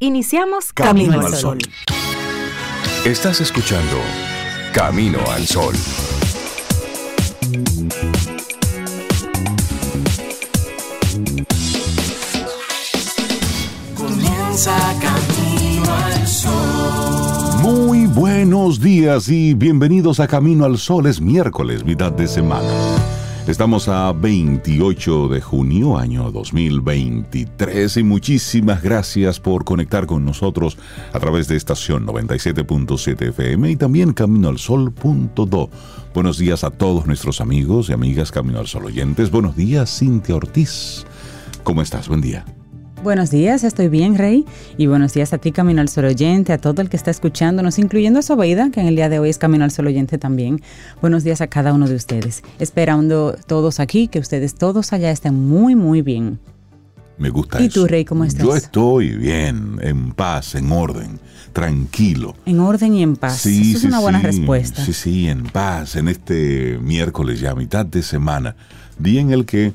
Iniciamos Camino, al Sol. Estás escuchando Camino al Sol. Comienza Camino al Sol. Muy buenos días y bienvenidos a Camino al Sol. Es miércoles, mitad de semana. Estamos a 28 de junio, año 2023, y muchísimas gracias por conectar con nosotros a través de estación 97.7 FM y también caminoalsol.do. Buenos días a todos nuestros amigos y amigas Camino al Sol oyentes. Buenos días, Cintia Ortiz. ¿Cómo estás? Buen día. Buenos días, estoy bien, Rey. Y buenos días a ti, Camino al Sol Oyente, a todo el que está escuchándonos, incluyendo a Sobeida, que en el día de hoy es Camino al Sol Oyente también. Buenos días a cada uno de ustedes. Esperando todos aquí, que ustedes todos allá estén muy, muy bien. Me gusta ¿Y eso. tú, Rey, cómo estás? Yo estoy bien, en paz, en orden, tranquilo. En orden y en paz. Sí, Eso es sí, una buena sí. respuesta. Sí, sí, en paz, en este miércoles ya, mitad de semana, día en el que,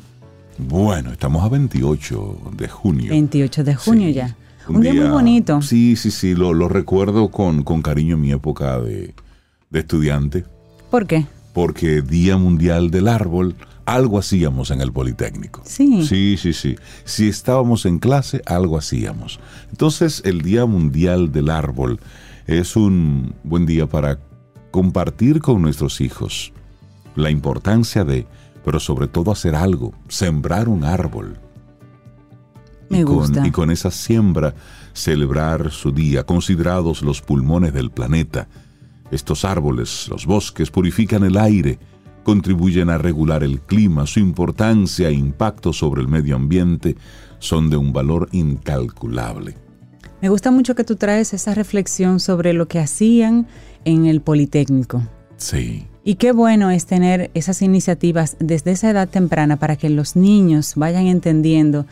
bueno, estamos a 28 de junio. 28 de junio Sí, ya. Un, día, muy bonito. Sí, sí, sí, lo, lo recuerdo con, con cariño en mi época de, de estudiante, ¿Por qué? porque Día Mundial del Árbol, algo hacíamos en el Politécnico. Sí. Sí, sí, sí. Si estábamos en clase, algo hacíamos. Entonces, el Día Mundial del Árbol es un buen día para compartir con nuestros hijos la importancia de, pero sobre todo hacer algo, sembrar un árbol. Me y con, gusta. y con esa siembra celebrar su día, considerados los pulmones del planeta. Estos árboles, los bosques, purifican el aire, contribuyen a regular el clima, su importancia e impacto sobre el medio ambiente son de un valor incalculable. Me gusta mucho que tú traes esa reflexión sobre lo que hacían en el Politécnico. Sí, Y qué bueno es tener esas iniciativas desde esa edad temprana para que los niños vayan entendiendo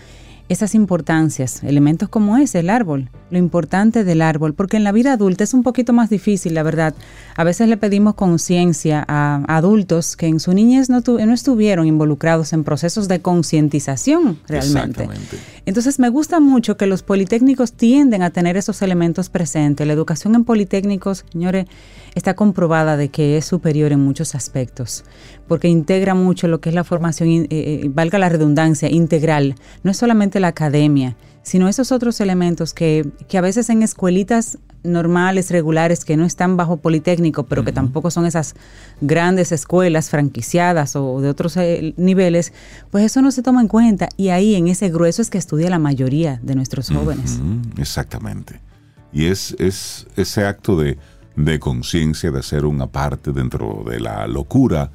esas importancias, elementos como ese, el árbol, lo importante del árbol, porque en la vida adulta es un poquito más difícil, la verdad. A veces le pedimos conciencia a adultos que en su niñez no, tu- no estuvieron involucrados en procesos de concientización realmente. exactamente. Entonces me gusta mucho que los politécnicos tienden a tener esos elementos presentes. La educación en politécnicos, señores, está comprobada de que es superior en muchos aspectos, porque integra mucho lo que es la formación, eh, eh, valga la redundancia, integral. No es solamente la academia, sino esos otros elementos que, que a veces en escuelitas normales, regulares, que no están bajo politécnico, pero que tampoco son esas grandes escuelas franquiciadas o de otros eh, niveles, pues eso no se toma en cuenta. Y ahí en ese grueso es que estudia la mayoría de nuestros jóvenes. Exactamente. Y es, es ese acto de, de conciencia, de ser una parte dentro de la locura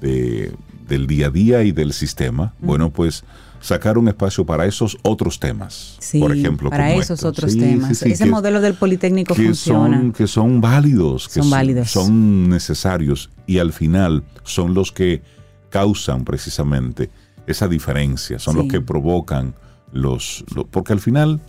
de, del día a día y del sistema. Bueno, pues sacar un espacio para esos otros temas. Sí, por ejemplo, para como esos estos. otros Sí, temas. sí, Ese que- modelo del Politécnico que funciona. son, que son válidos, que Son válidos. son necesarios y al final son los que causan precisamente esa diferencia, son los que provocan los, lo- porque al final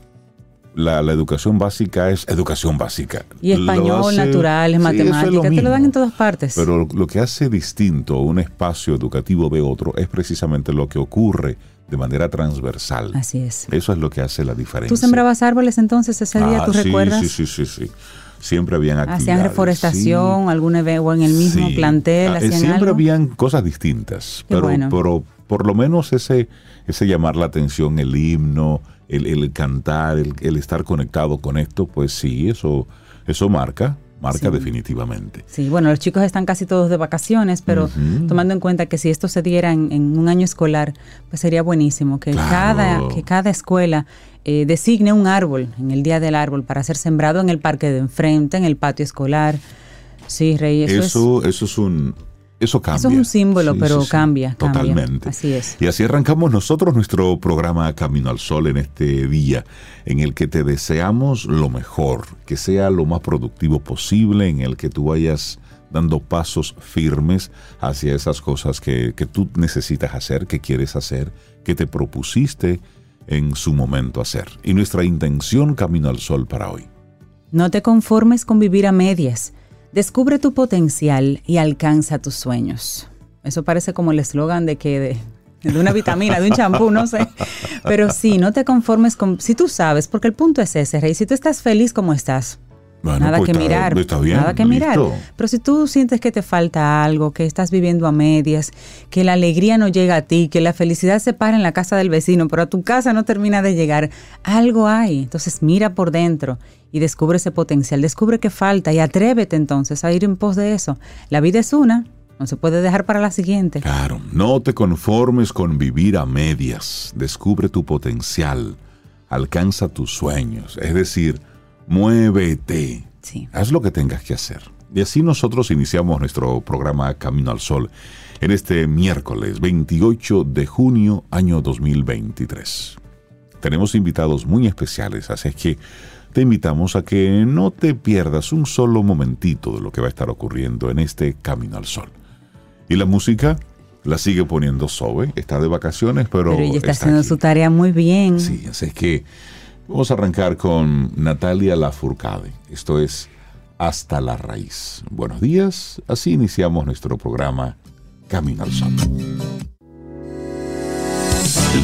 la, la educación básica es educación básica. Y español, hace- naturales, es matemáticas, te lo dan en todas partes. Pero lo que hace distinto un espacio educativo de otro es precisamente lo que ocurre de manera transversal. Así es. Eso es lo que hace la diferencia. ¿Tú sembrabas árboles entonces ese día? Ah, ¿Tú sí, recuerdas? Sí, sí, sí, sí. Siempre habían actividades. ¿Hacían reforestación, algún evento o en el mismo Sí. plantel? Ah, eh, ¿Hacían Siempre algo? habían cosas distintas, pero, bueno. pero por lo menos ese, ese llamar la atención, el himno, el, el cantar, el, el estar conectado con esto, pues sí, eso, eso marca, marca Sí. definitivamente. Sí, bueno, los chicos están casi todos de vacaciones, pero Ujú. tomando en cuenta que si esto se diera en, en un año escolar, pues sería buenísimo que, Claro. cada, que cada escuela eh, designe un árbol en el Día del Árbol para ser sembrado en el parque de enfrente, en el patio escolar. Sí, Rey, eso, Eso, eso es un... Eso cambia. Eso es un símbolo, pero cambia, cambia. Totalmente. Así es. Y así arrancamos nosotros nuestro programa Camino al Sol en este día, en el que te deseamos lo mejor, que sea lo más productivo posible, en el que tú vayas dando pasos firmes hacia esas cosas que, que tú necesitas hacer, que quieres hacer, que te propusiste en su momento hacer. Y nuestra intención Camino al Sol para hoy. No te conformes con vivir a medias. Descubre tu potencial y alcanza tus sueños. Eso parece como el eslogan de que de de una vitamina, de un champú, no sé. Pero sí, no te conformes con, si tú sabes, porque el punto es ese, Rey, si tú estás feliz como estás, Bueno, nada pues que está- mirar, está bien, nada que mirar. Pero si tú sientes que te falta algo, que estás viviendo a medias, que la alegría no llega a ti, que la felicidad se para en la casa del vecino, pero a tu casa no termina de llegar, algo hay. Entonces mira por dentro y descubre ese potencial, descubre qué falta y atrévete entonces a ir en pos de eso. La vida es una, no se puede dejar para la siguiente. Claro, no te conformes con vivir a medias. Descubre tu potencial. Alcanza tus sueños. Es decir, muévete. Sí. Haz lo que tengas que hacer. Y así nosotros iniciamos nuestro programa Camino al Sol en este miércoles 28 de junio año 2023. Tenemos invitados muy especiales, así es que te invitamos a que no te pierdas un solo momentito de lo que va a estar ocurriendo en este Camino al Sol. Y la música la sigue poniendo Sobe, está de vacaciones, pero, Pero ella está está haciendo aquí. su tarea muy bien. Sí, así es que vamos a arrancar con Natalia Lafourcade. Esto es Hasta la Raíz. Buenos días, así iniciamos nuestro programa Camino al Sol.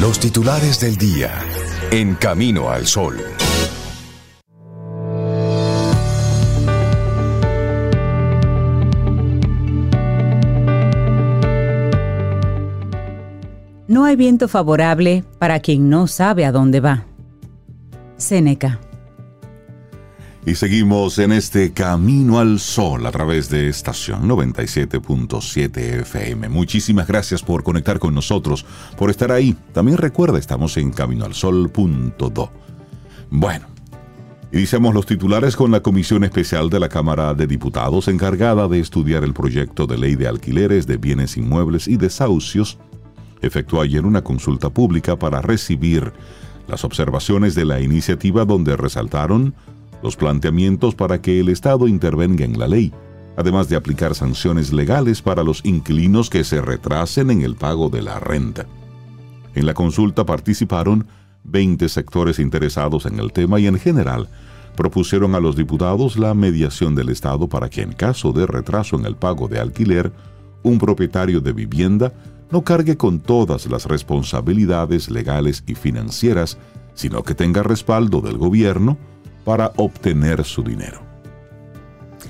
Los titulares del día en Camino al Sol. No hay viento favorable para quien no sabe a dónde va. Séneca. Y seguimos en este Camino al Sol a través de estación 97.7 FM. Muchísimas gracias por conectar con nosotros, por estar ahí. También recuerda, estamos en caminoalsol.do. Bueno, iniciamos los titulares con la Comisión Especial de la Cámara de Diputados encargada de estudiar el proyecto de ley de alquileres de bienes inmuebles y desahucios. Efectuó ayer una consulta pública para recibir las observaciones de la iniciativa donde resaltaron los planteamientos para que el Estado intervenga en la ley, además de aplicar sanciones legales para los inquilinos que se retrasen en el pago de la renta. En la consulta participaron 20 sectores interesados en el tema y en general propusieron a los diputados la mediación del Estado para que en caso de retraso en el pago de alquiler, un propietario de vivienda no cargue con todas las responsabilidades legales y financieras, sino que tenga respaldo del gobierno para obtener su dinero.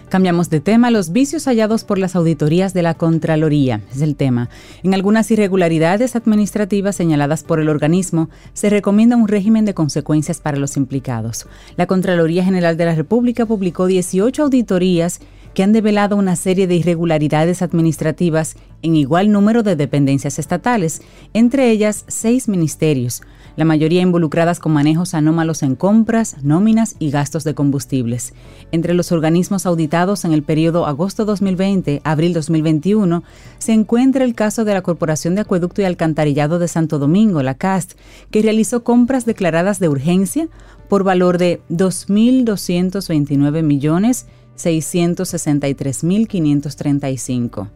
Cambiamos de tema. Los vicios hallados por las auditorías de la Contraloría es el tema. En algunas irregularidades administrativas señaladas por el organismo, se recomienda un régimen de consecuencias para los implicados. La Contraloría General de la República publicó 18 auditorías que han develado una serie de irregularidades administrativas en igual número de dependencias estatales, entre ellas seis ministerios, la mayoría involucradas con manejos anómalos en compras, nóminas y gastos de combustibles. Entre los organismos auditados en el periodo agosto 2020-abril 2021 se encuentra el caso de la Corporación de Acueducto y Alcantarillado de Santo Domingo, la CAST, que realizó compras declaradas de urgencia por valor de 2.229 millones 663.535.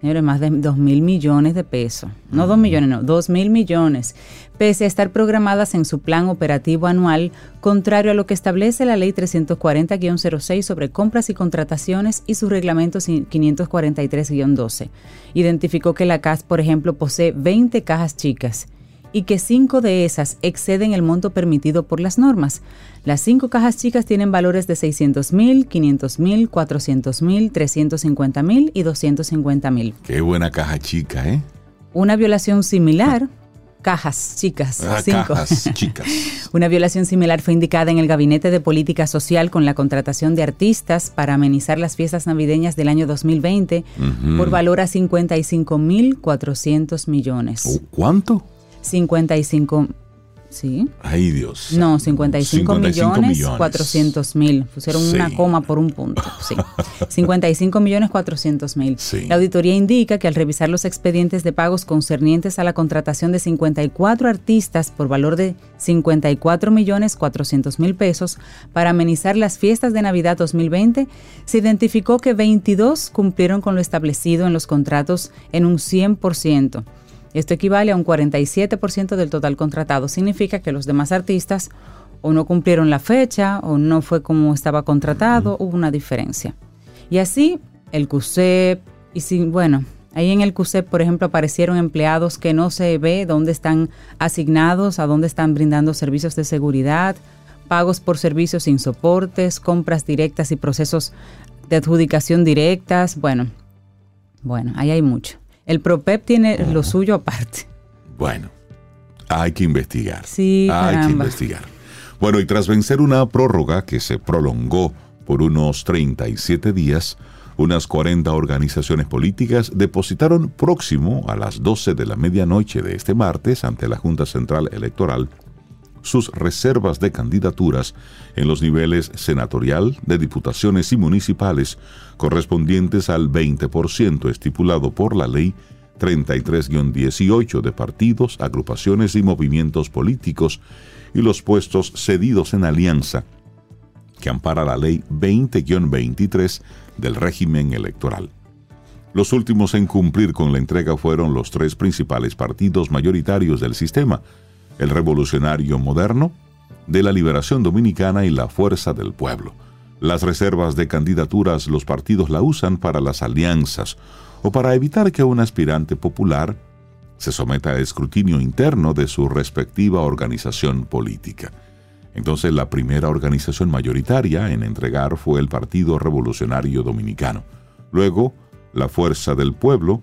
Señores, más de 2 mil millones de pesos. No 2 millones, no, 2 mil millones. Pese a estar programadas en su plan operativo anual, contrario a lo que establece la Ley 340-06 sobre compras y contrataciones y su reglamento 543-12. Identificó que la CAS, por ejemplo, posee 20 cajas chicas y que cinco de esas exceden el monto permitido por las normas. Las cinco cajas chicas tienen valores de 600 mil, 500 mil, 400 mil, 350 mil y 250 mil. Qué buena caja chica, ¿eh? Una violación similar, cajas chicas, Ah, cinco. cajas chicas. Una violación similar fue indicada en el Gabinete de Política Social con la contratación de artistas para amenizar las fiestas navideñas del año 2020 Ujú. por valor a 55.400 millones. ¿Cuánto? 55, sí. Ay, Dios. No, 55, 55 millones, millones. 400 mil. Pusieron Sí. una coma por un punto. Sí. 55 millones 400 mil. Sí. La auditoría indica que al revisar los expedientes de pagos concernientes a la contratación de 54 artistas por valor de 54 millones 400 mil pesos para amenizar las fiestas de Navidad 2020, se identificó que 22 cumplieron con lo establecido en los contratos en un 100%. Esto equivale a un 47% del total contratado. Significa que los demás artistas o no cumplieron la fecha o no fue como estaba contratado, hubo una diferencia. Y así el CUSEP y si, bueno, Ahí en el CUSEP, por ejemplo, aparecieron empleados que no se ve dónde están asignados, a dónde están brindando servicios de seguridad, pagos por servicios sin soportes, compras directas y procesos de adjudicación directas. Bueno, bueno, ahí hay mucho. El PROPEP tiene lo suyo aparte. Bueno, hay que investigar. Sí, hay caramba. que investigar. Bueno, y tras vencer una prórroga que se prolongó por unos 37 días, unas 40 organizaciones políticas depositaron próximo a las 12 de la medianoche de este martes ante la Junta Central Electoral sus reservas de candidaturas en los niveles senatorial, de diputaciones y municipales correspondientes al 20% estipulado por la ley 33-18 de partidos, agrupaciones y movimientos políticos y los puestos cedidos en alianza que ampara la ley 20-23 del régimen electoral. Los últimos en cumplir con la entrega fueron los tres principales partidos mayoritarios del sistema, el Revolucionario Moderno, de la Liberación Dominicana y la Fuerza del Pueblo. Las reservas de candidaturas los partidos la usan para las alianzas o para evitar que un aspirante popular se someta a escrutinio interno de su respectiva organización política. Entonces la primera organización mayoritaria en entregar fue el Partido Revolucionario Dominicano. Luego, la Fuerza del Pueblo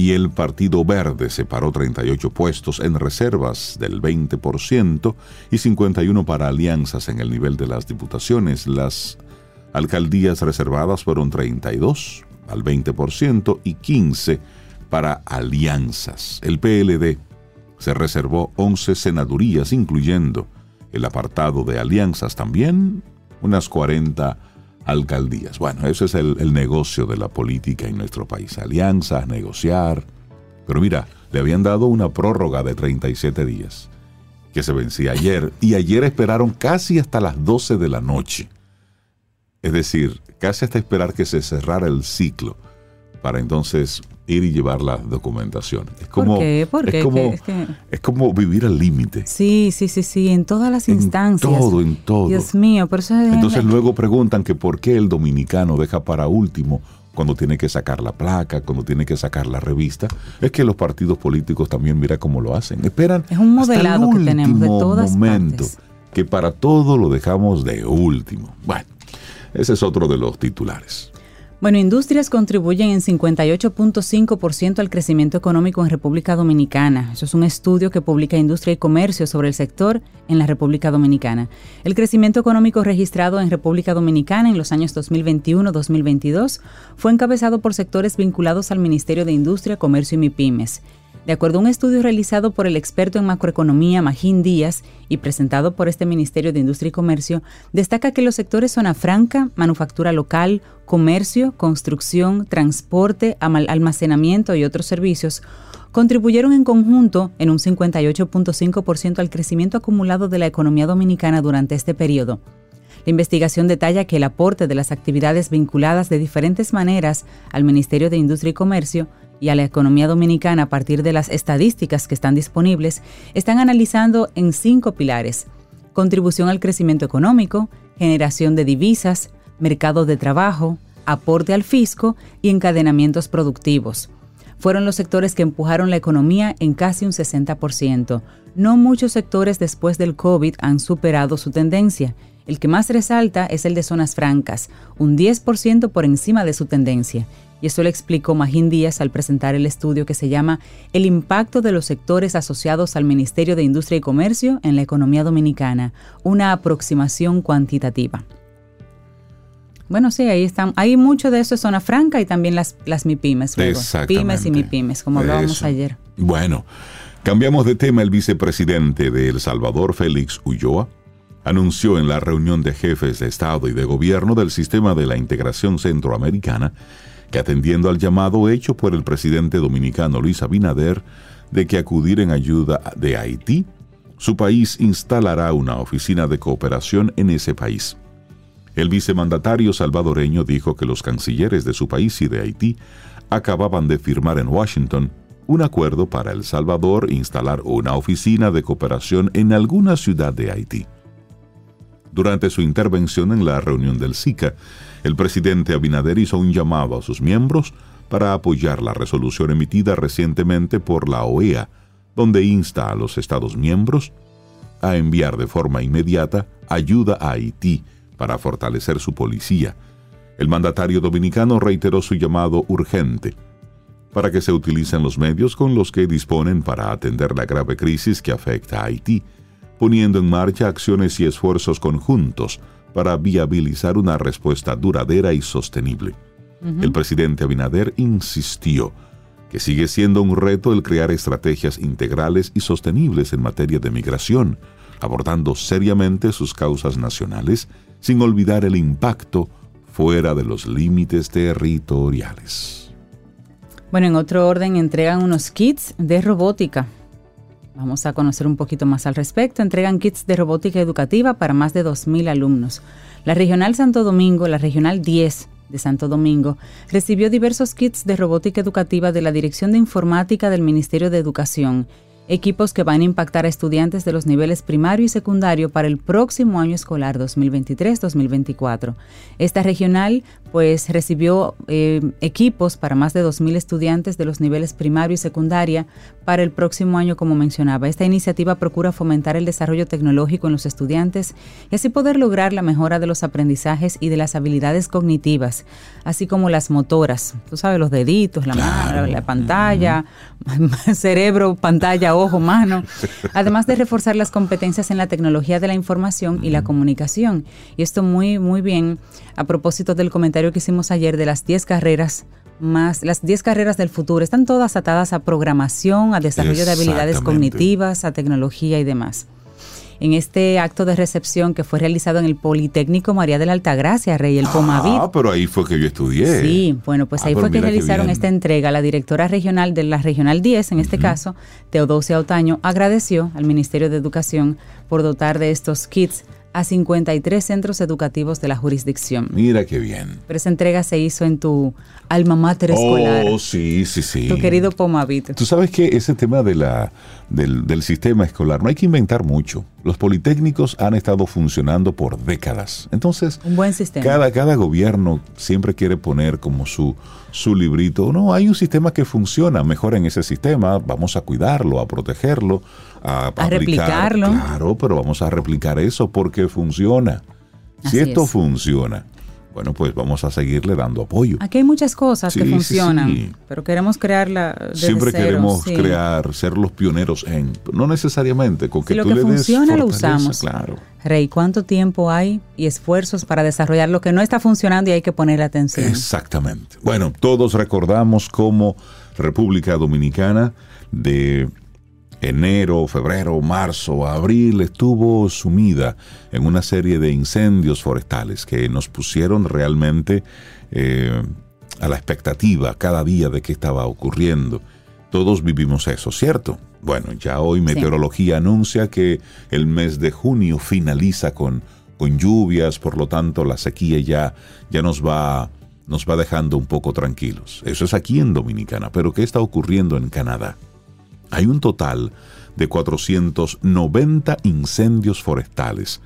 y el Partido Verde separó 38 puestos en reservas del 20% y 51 para alianzas en el nivel de las diputaciones. Las alcaldías reservadas fueron 32 al 20% y 15 para alianzas. El PLD se reservó 11 senadurías, incluyendo el apartado de alianzas también, unas 40 alcaldías. Bueno, ese es el, el, negocio de la política en nuestro país. Alianzas, negociar. Pero mira, le habían dado una prórroga de 37 días, que se vencía ayer, y ayer esperaron casi hasta las 12 de la noche. Es decir, casi hasta esperar que se cerrara el ciclo para entonces ir y llevar la documentación. Es como, ¿Por qué? ¿Por qué? Es, como, es, que... es como vivir al límite. Sí, sí, sí, sí, en todas las en instancias. todo, en todo. Dios mío, por eso es Entonces luego preguntan que por qué el dominicano deja para último cuando tiene que sacar la placa, cuando tiene que sacar la revista. Es que los partidos políticos también mira cómo lo hacen. Esperan es un modelado hasta el que tenemos de todas momento partes. que para todo lo dejamos de último. Bueno, ese es otro de los titulares. Bueno, industrias contribuyen en 58.5% al crecimiento económico en República Dominicana. Eso es un estudio que publica Industria y Comercio sobre el sector en la República Dominicana. El crecimiento económico registrado en República Dominicana en los años 2021-2022 fue encabezado por sectores vinculados al Ministerio de Industria, Comercio y MIPIMES. De acuerdo a un estudio realizado por el experto en macroeconomía Magín Díaz y presentado por este Ministerio de Industria y Comercio, destaca que los sectores zona franca, manufactura local, comercio, construcción, transporte, almacenamiento y otros servicios contribuyeron en conjunto en un 58.5% al crecimiento acumulado de la economía dominicana durante este periodo. La investigación detalla que el aporte de las actividades vinculadas de diferentes maneras al Ministerio de Industria y Comercio y a la economía dominicana a partir de las estadísticas que están disponibles, están analizando en cinco pilares. Contribución al crecimiento económico, generación de divisas, mercado de trabajo, aporte al fisco y encadenamientos productivos. Fueron los sectores que empujaron la economía en casi un 60%. No muchos sectores después del COVID han superado su tendencia. El que más resalta es el de zonas francas, un 10% por encima de su tendencia. Y eso le explicó Magín Díaz al presentar el estudio que se llama El impacto de los sectores asociados al Ministerio de Industria y Comercio en la economía dominicana, una aproximación cuantitativa. Bueno, sí, ahí están. Hay mucho de eso en zona franca y también las, las MIPIMES. Luego. Pymes y MIPIMES, como hablábamos Eso. ayer. Bueno, cambiamos de tema. El vicepresidente de El Salvador, Félix Ulloa, anunció en la reunión de jefes de Estado y de Gobierno del Sistema de la Integración Centroamericana que atendiendo al llamado hecho por el presidente dominicano Luis Abinader de que acudir en ayuda de Haití, su país instalará una oficina de cooperación en ese país. El vicemandatario salvadoreño dijo que los cancilleres de su país y de Haití acababan de firmar en Washington un acuerdo para El Salvador instalar una oficina de cooperación en alguna ciudad de Haití. Durante su intervención en la reunión del SICA, el presidente Abinader hizo un llamado a sus miembros para apoyar la resolución emitida recientemente por la OEA, donde insta a los Estados miembros a enviar de forma inmediata ayuda a Haití para fortalecer su policía. El mandatario dominicano reiteró su llamado urgente para que se utilicen los medios con los que disponen para atender la grave crisis que afecta a Haití, poniendo en marcha acciones y esfuerzos conjuntos para viabilizar una respuesta duradera y sostenible. El presidente Abinader insistió que sigue siendo un reto el crear estrategias integrales y sostenibles en materia de migración, abordando seriamente sus causas nacionales sin olvidar el impacto fuera de los límites territoriales. Bueno, en otro orden entregan unos kits de robótica. Vamos a conocer un poquito más al respecto. Entregan kits de robótica educativa para más de 2.000 alumnos. La Regional Santo Domingo, la Regional 10, de Santo Domingo, recibió diversos kits de robótica educativa de la Dirección de Informática del Ministerio de Educación equipos que van a impactar a estudiantes de los niveles primario y secundario para el próximo año escolar 2023-2024. Esta regional pues recibió eh, equipos para más de 2.000 estudiantes de los niveles primario y secundaria para el próximo año, como mencionaba. Esta iniciativa procura fomentar el desarrollo tecnológico en los estudiantes y así poder lograr la mejora de los aprendizajes y de las habilidades cognitivas, así como las motoras. Tú sabes, los deditos, la mano, la pantalla, cerebro, pantalla, ojo, mano. Además de reforzar las competencias en la tecnología de la información y la comunicación. Y esto muy, muy bien a propósito del comentario que hicimos ayer de las 10 carreras más las 10 carreras del futuro están todas atadas a programación, a desarrollo de habilidades cognitivas, a tecnología y demás en este acto de recepción que fue realizado en el Politécnico María de la Altagracia, Rey, el Pomavit. Ah, pero ahí fue que yo estudié. Sí, bueno, pues ah, ahí fue que realizaron esta entrega. La directora regional de la Regional 10, en este caso, Teodosia Otaño, agradeció al Ministerio de Educación por dotar de estos kits a 53 centros educativos de la jurisdicción. Mira qué bien. Pero esa entrega se hizo en tu alma mater escolar. Oh, sí, sí, sí. Tu querido Pomavit. Tú sabes que ese tema de la, del, sistema escolar no hay que inventar mucho. Los politécnicos han estado funcionando por décadas. Entonces, un buen sistema. Cada, cada gobierno siempre quiere poner como su, su librito. No, hay un sistema que funciona. Mejor en ese sistema. Vamos a cuidarlo, a protegerlo a, replicarlo. Claro, pero vamos a replicar eso porque funciona. si esto funciona, bueno, pues vamos a seguirle dando apoyo. Aquí hay muchas cosas que funcionan, pero queremos crearla. Siempre queremos crear, ser los pioneros en, no necesariamente con que lo que funciona lo usamos. Claro. Rey, ¿cuánto tiempo hay y esfuerzos para desarrollar lo que no está funcionando y hay que poner atención? Exactamente. Bueno, todos recordamos cómo República Dominicana de enero, febrero, marzo, abril estuvo sumida en una serie de incendios forestales que nos pusieron realmente eh, a la expectativa cada día de qué estaba ocurriendo. Todos vivimos eso, ¿cierto? Bueno, ya hoy Meteorología anuncia que el mes de junio finaliza con, con lluvias, por lo tanto la sequía ya, ya nos va nos va dejando un poco tranquilos. Eso es aquí en Dominicana, pero ¿qué está ocurriendo en Canadá? Hay un total de 490 incendios forestales.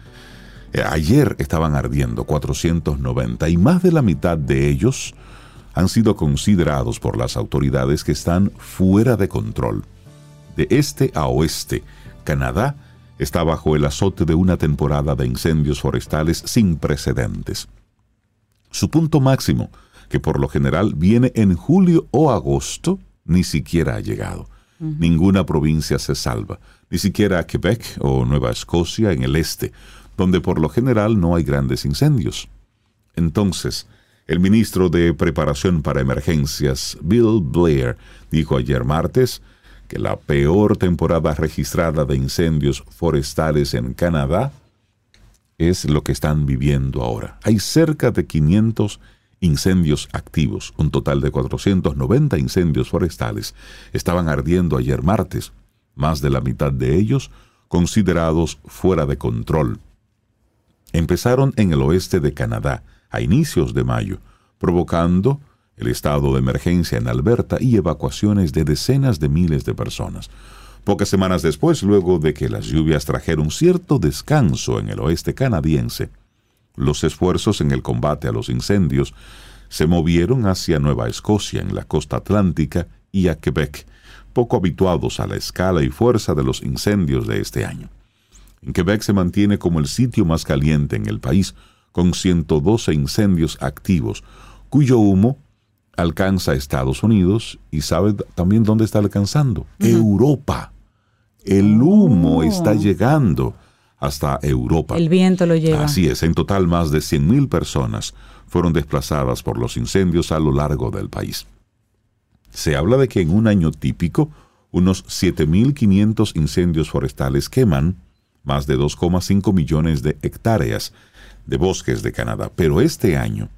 Eh, ayer estaban ardiendo 490 y más de la mitad de ellos han sido considerados por las autoridades que están fuera de control. De este a oeste, Canadá está bajo el azote de una temporada de incendios forestales sin precedentes. Su punto máximo, que por lo general viene en julio o agosto, ni siquiera ha llegado. Ninguna provincia se salva, ni siquiera Quebec o Nueva Escocia en el este, donde por lo general no hay grandes incendios. Entonces, el ministro de Preparación para Emergencias, Bill Blair, dijo ayer martes que la peor temporada registrada de incendios forestales en Canadá es lo que están viviendo ahora. Hay cerca de 500 incendios activos, un total de 490 incendios forestales, estaban ardiendo ayer martes, más de la mitad de ellos considerados fuera de control. Empezaron en el oeste de Canadá a inicios de mayo, provocando el estado de emergencia en Alberta y evacuaciones de decenas de miles de personas. Pocas semanas después, luego de que las lluvias trajeron cierto descanso en el oeste canadiense, los esfuerzos en el combate a los incendios se movieron hacia Nueva Escocia en la costa atlántica y a Quebec, poco habituados a la escala y fuerza de los incendios de este año. En Quebec se mantiene como el sitio más caliente en el país, con 112 incendios activos, cuyo humo alcanza Estados Unidos y sabe también dónde está alcanzando, Europa. El humo Oh. está llegando hasta Europa. El viento lo lleva. Así es, en total más de 100.000 personas fueron desplazadas por los incendios a lo largo del país. Se habla de que en un año típico, unos 7.500 incendios forestales queman más de 2,5 millones de hectáreas de bosques de Canadá. Pero este año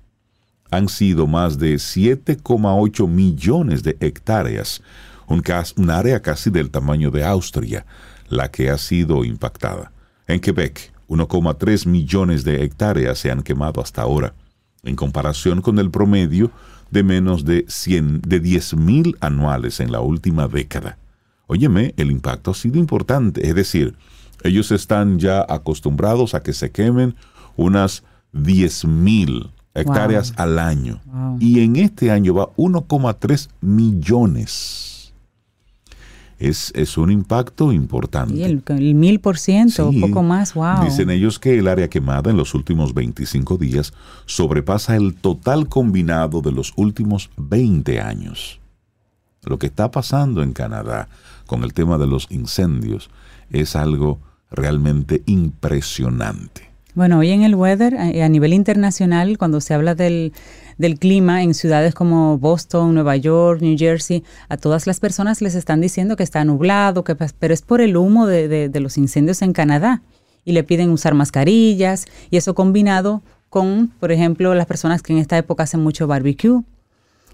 han sido más de 7,8 millones de hectáreas, un, un área casi del tamaño de Austria, la que ha sido impactada. En Quebec, 1,3 millones de hectáreas se han quemado hasta ahora, en comparación con el promedio de menos de 100, de 10.000 anuales en la última década. Óyeme, el impacto ha sido importante, es decir, ellos están ya acostumbrados a que se quemen unas 10.000 hectáreas al año. Wow. Y en este año va 1,3 millones. Es, es un impacto importante. Y el, mil por ciento, un poco más, wow. Dicen ellos que el área quemada en los últimos 25 días sobrepasa el total combinado de los últimos 20 años. Lo que está pasando en Canadá con el tema de los incendios es algo realmente impresionante. Bueno, hoy en el weather, eh, a nivel internacional, cuando se habla del, del clima en ciudades como Boston, Nueva York, New Jersey, a todas las personas les están diciendo que está nublado, que, pero es por el humo de, de- de los incendios en Canadá. Y le piden usar mascarillas y eso combinado con, por ejemplo, las personas que en esta época hacen mucho barbecue.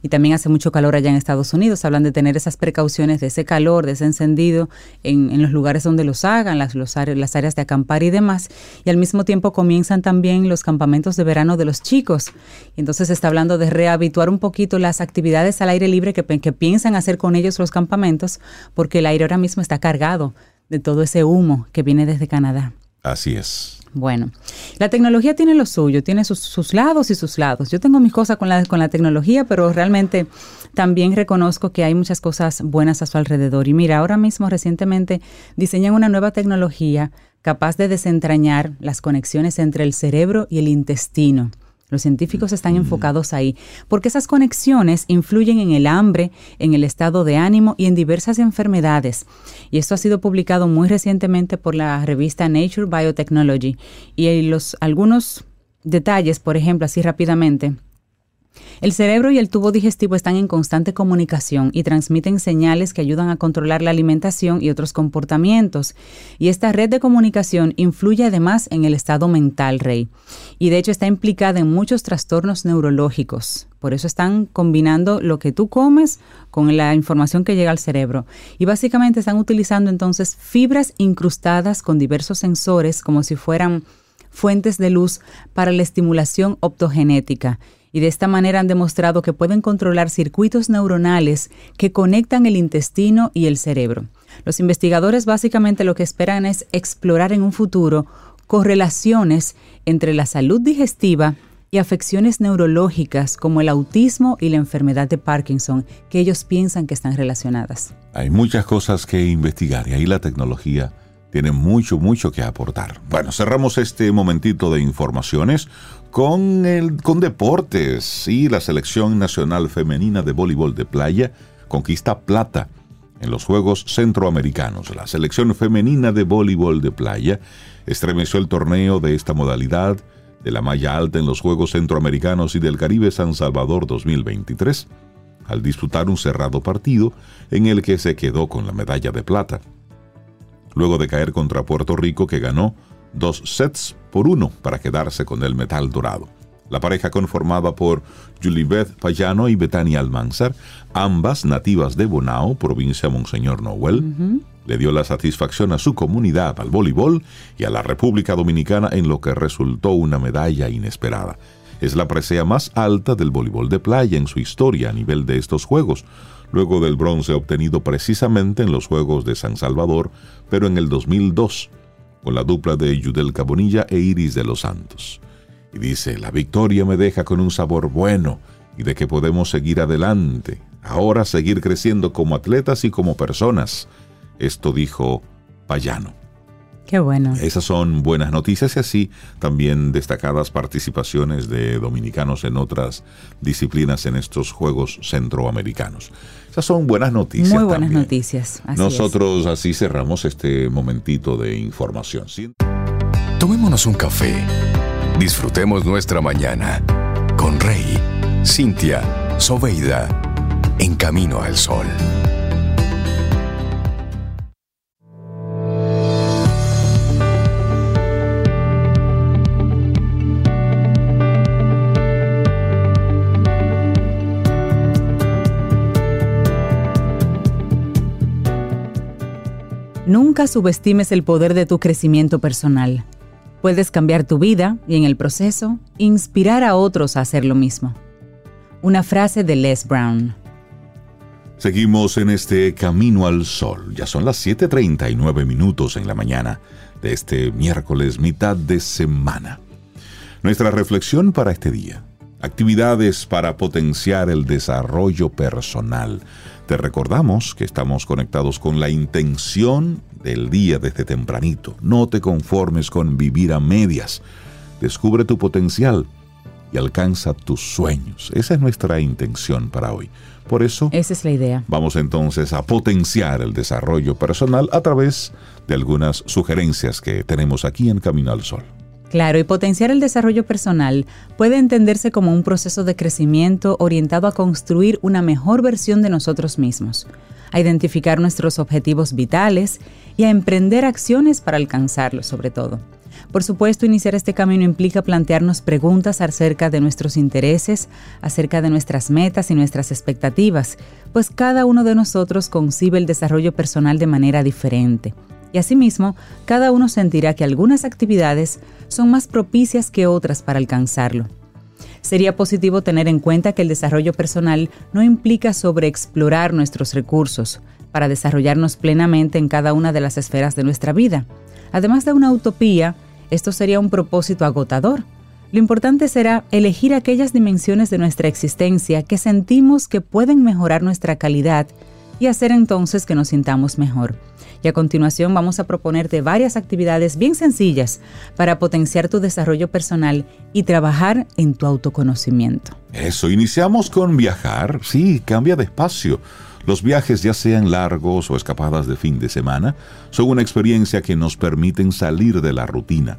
Y también hace mucho calor allá en Estados Unidos. Hablan de tener esas precauciones de ese calor, de ese encendido en, los lugares donde los hagan, las, áreas de acampar y demás. Y al mismo tiempo comienzan también los campamentos de verano de los chicos. Y entonces se está hablando de rehabituar un poquito las actividades al aire libre que, que piensan hacer con ellos los campamentos, porque el aire ahora mismo está cargado de todo ese humo que viene desde Canadá. Así es. Bueno, la tecnología tiene lo suyo, tiene sus, lados y sus lados. Yo tengo mis cosas con la, con la tecnología, pero realmente también reconozco que hay muchas cosas buenas a su alrededor. Y mira, ahora mismo recientemente diseñan una nueva tecnología capaz de desentrañar las conexiones entre el cerebro y el intestino. Los científicos están enfocados ahí, porque esas conexiones influyen en el hambre, en el estado de ánimo y en diversas enfermedades. Y esto ha sido publicado muy recientemente por la revista Nature Biotechnology. Y los, algunos detalles, por ejemplo, así rápidamente. El cerebro y el tubo digestivo están en constante comunicación y transmiten señales que ayudan a controlar la alimentación y otros comportamientos. Y esta red de comunicación influye además en el estado mental, Rey. Y de hecho está implicada en muchos trastornos neurológicos. Por eso están combinando lo que tú comes con la información que llega al cerebro. Y básicamente están utilizando entonces fibras incrustadas con diversos sensores como si fueran fuentes de luz para la estimulación optogenética y de esta manera han demostrado que pueden controlar circuitos neuronales que conectan el intestino y el cerebro. Los investigadores básicamente lo que esperan es explorar en un futuro correlaciones entre la salud digestiva y afecciones neurológicas como el autismo y la enfermedad de Parkinson, que ellos piensan que están relacionadas. Hay muchas cosas que investigar y ahí la tecnología tiene mucho, mucho que aportar. Bueno, cerramos este momentito de informaciones con, el, con deportes. y la selección nacional femenina de voleibol de playa conquista plata en los Juegos Centroamericanos. La selección femenina de voleibol de playa estremeció el torneo de esta modalidad de la malla alta en los Juegos Centroamericanos y del Caribe San Salvador 2023 al disputar un cerrado partido en el que se quedó con la medalla de plata luego de caer contra Puerto Rico que ganó dos sets por uno para quedarse con el metal dorado. La pareja conformada por Julibeth Payano y Betania Almanzar, ambas nativas de Bonao, provincia Monseñor Noel, le dio la satisfacción a su comunidad, al voleibol y a la República Dominicana en lo que resultó una medalla inesperada. Es la presea más alta del voleibol de playa en su historia a nivel de estos Juegos, luego del bronce obtenido precisamente en los Juegos de San Salvador, pero en el 2002, con la dupla de Yudel Cabonilla e Iris de los Santos. Y dice, la victoria me deja con un sabor bueno y de que podemos seguir adelante, ahora seguir creciendo como atletas y como personas. Esto dijo Payano. Qué bueno. Esas son buenas noticias y así también destacadas participaciones de dominicanos en otras disciplinas en estos Juegos Centroamericanos. Esas son buenas noticias. Muy buenas noticias. Nosotros así cerramos este momentito de información. Tomémonos un café. Disfrutemos nuestra mañana con Rey, Cintia, Soveida, en camino al sol. Nunca subestimes el poder de tu crecimiento personal. Puedes cambiar tu vida y en el proceso inspirar a otros a hacer lo mismo. Una frase de Les Brown. Seguimos en este camino al sol. Ya son las 7.39 minutos en la mañana de este miércoles mitad de semana. Nuestra reflexión para este día. Actividades para potenciar el desarrollo personal te recordamos que estamos conectados con la intención del día desde tempranito. No te conformes con vivir a medias. Descubre tu potencial y alcanza tus sueños. Esa es nuestra intención para hoy. Por eso, esa es la idea. Vamos entonces a potenciar el desarrollo personal a través de algunas sugerencias que tenemos aquí en Camino al Sol. Claro, y potenciar el desarrollo personal puede entenderse como un proceso de crecimiento orientado a construir una mejor versión de nosotros mismos, a identificar nuestros objetivos vitales y a emprender acciones para alcanzarlos sobre todo. Por supuesto, iniciar este camino implica plantearnos preguntas acerca de nuestros intereses, acerca de nuestras metas y nuestras expectativas, pues cada uno de nosotros concibe el desarrollo personal de manera diferente y asimismo cada uno sentirá que algunas actividades son más propicias que otras para alcanzarlo. Sería positivo tener en cuenta que el desarrollo personal no implica sobreexplorar nuestros recursos para desarrollarnos plenamente en cada una de las esferas de nuestra vida. Además de una utopía, esto sería un propósito agotador. Lo importante será elegir aquellas dimensiones de nuestra existencia que sentimos que pueden mejorar nuestra calidad y hacer entonces que nos sintamos mejor. Y a continuación vamos a proponerte varias actividades bien sencillas para potenciar tu desarrollo personal y trabajar en tu autoconocimiento. Eso, iniciamos con viajar. Sí, cambia de espacio. Los viajes, ya sean largos o escapadas de fin de semana, son una experiencia que nos permiten salir de la rutina,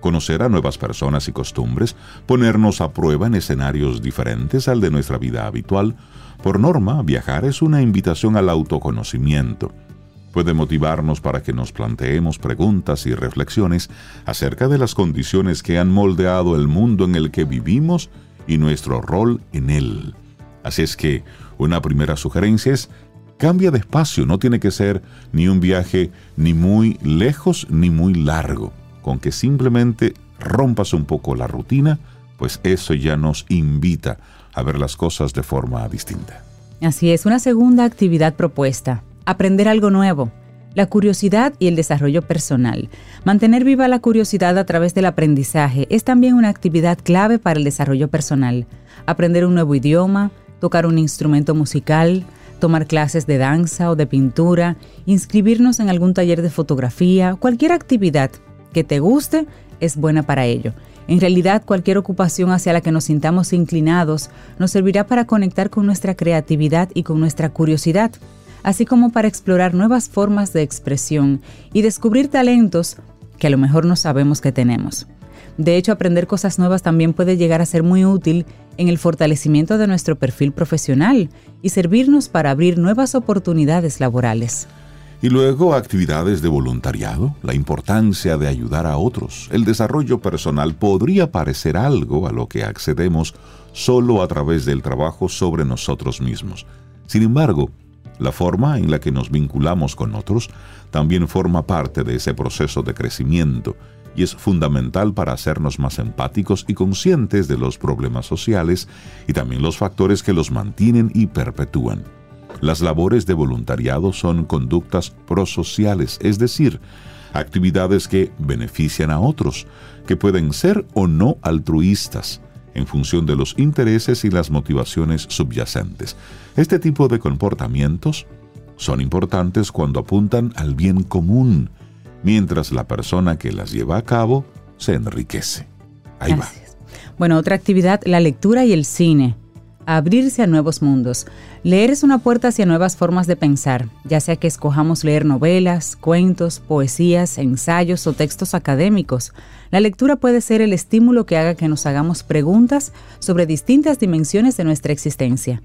conocer a nuevas personas y costumbres, ponernos a prueba en escenarios diferentes al de nuestra vida habitual. Por norma, viajar es una invitación al autoconocimiento puede motivarnos para que nos planteemos preguntas y reflexiones acerca de las condiciones que han moldeado el mundo en el que vivimos y nuestro rol en él. Así es que una primera sugerencia es cambia de espacio, no tiene que ser ni un viaje ni muy lejos ni muy largo, con que simplemente rompas un poco la rutina, pues eso ya nos invita a ver las cosas de forma distinta. Así es, una segunda actividad propuesta aprender algo nuevo, la curiosidad y el desarrollo personal. Mantener viva la curiosidad a través del aprendizaje es también una actividad clave para el desarrollo personal. Aprender un nuevo idioma, tocar un instrumento musical, tomar clases de danza o de pintura, inscribirnos en algún taller de fotografía, cualquier actividad que te guste es buena para ello. En realidad, cualquier ocupación hacia la que nos sintamos inclinados nos servirá para conectar con nuestra creatividad y con nuestra curiosidad así como para explorar nuevas formas de expresión y descubrir talentos que a lo mejor no sabemos que tenemos. De hecho, aprender cosas nuevas también puede llegar a ser muy útil en el fortalecimiento de nuestro perfil profesional y servirnos para abrir nuevas oportunidades laborales. Y luego actividades de voluntariado, la importancia de ayudar a otros. El desarrollo personal podría parecer algo a lo que accedemos solo a través del trabajo sobre nosotros mismos. Sin embargo, la forma en la que nos vinculamos con otros también forma parte de ese proceso de crecimiento y es fundamental para hacernos más empáticos y conscientes de los problemas sociales y también los factores que los mantienen y perpetúan. Las labores de voluntariado son conductas prosociales, es decir, actividades que benefician a otros, que pueden ser o no altruistas, en función de los intereses y las motivaciones subyacentes. Este tipo de comportamientos son importantes cuando apuntan al bien común, mientras la persona que las lleva a cabo se enriquece. Ahí va. Bueno, otra actividad, la lectura y el cine. Abrirse a nuevos mundos. Leer es una puerta hacia nuevas formas de pensar, ya sea que escojamos leer novelas, cuentos, poesías, ensayos o textos académicos. La lectura puede ser el estímulo que haga que nos hagamos preguntas sobre distintas dimensiones de nuestra existencia.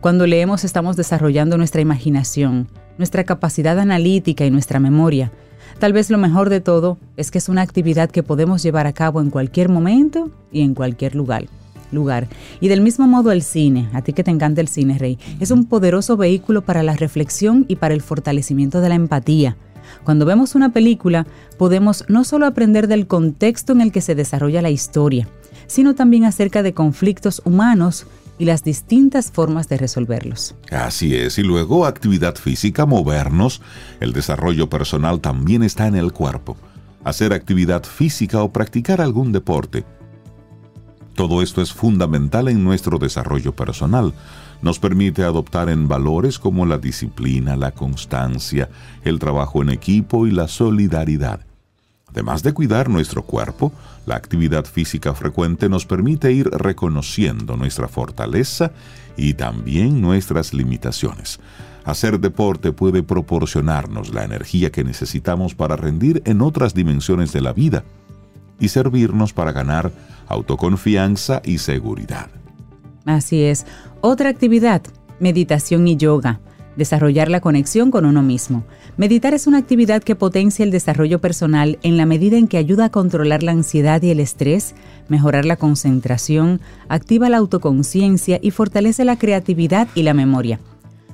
Cuando leemos estamos desarrollando nuestra imaginación, nuestra capacidad analítica y nuestra memoria. Tal vez lo mejor de todo es que es una actividad que podemos llevar a cabo en cualquier momento y en cualquier lugar. Lugar. Y del mismo modo el cine, a ti que te encanta el cine, Rey, es un poderoso vehículo para la reflexión y para el fortalecimiento de la empatía. Cuando vemos una película, podemos no solo aprender del contexto en el que se desarrolla la historia, sino también acerca de conflictos humanos y las distintas formas de resolverlos. Así es, y luego actividad física, movernos, el desarrollo personal también está en el cuerpo. Hacer actividad física o practicar algún deporte. Todo esto es fundamental en nuestro desarrollo personal. Nos permite adoptar en valores como la disciplina, la constancia, el trabajo en equipo y la solidaridad. Además de cuidar nuestro cuerpo, la actividad física frecuente nos permite ir reconociendo nuestra fortaleza y también nuestras limitaciones. Hacer deporte puede proporcionarnos la energía que necesitamos para rendir en otras dimensiones de la vida y servirnos para ganar autoconfianza y seguridad. Así es. Otra actividad, meditación y yoga desarrollar la conexión con uno mismo. Meditar es una actividad que potencia el desarrollo personal en la medida en que ayuda a controlar la ansiedad y el estrés, mejorar la concentración, activa la autoconciencia y fortalece la creatividad y la memoria.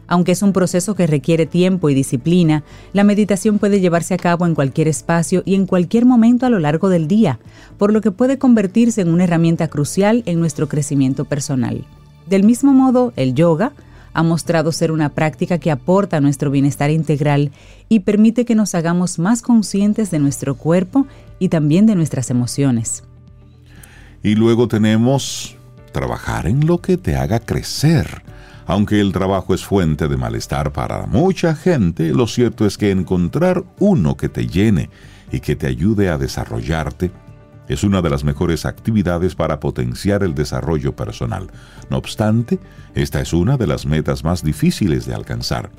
Aunque es un proceso que requiere tiempo y disciplina, la meditación puede llevarse a cabo en cualquier espacio y en cualquier momento a lo largo del día, por lo que puede convertirse en una herramienta crucial en nuestro crecimiento personal. Del mismo modo, el yoga, ha mostrado ser una práctica que aporta nuestro bienestar integral y permite que nos hagamos más conscientes de nuestro cuerpo y también de nuestras emociones. Y luego tenemos trabajar en lo que te haga crecer. Aunque el trabajo es fuente de malestar para mucha gente, lo cierto es que encontrar uno que te llene y que te ayude a desarrollarte es una de las mejores actividades para potenciar el desarrollo personal. No obstante, esta es una de las metas más difíciles de alcanzar,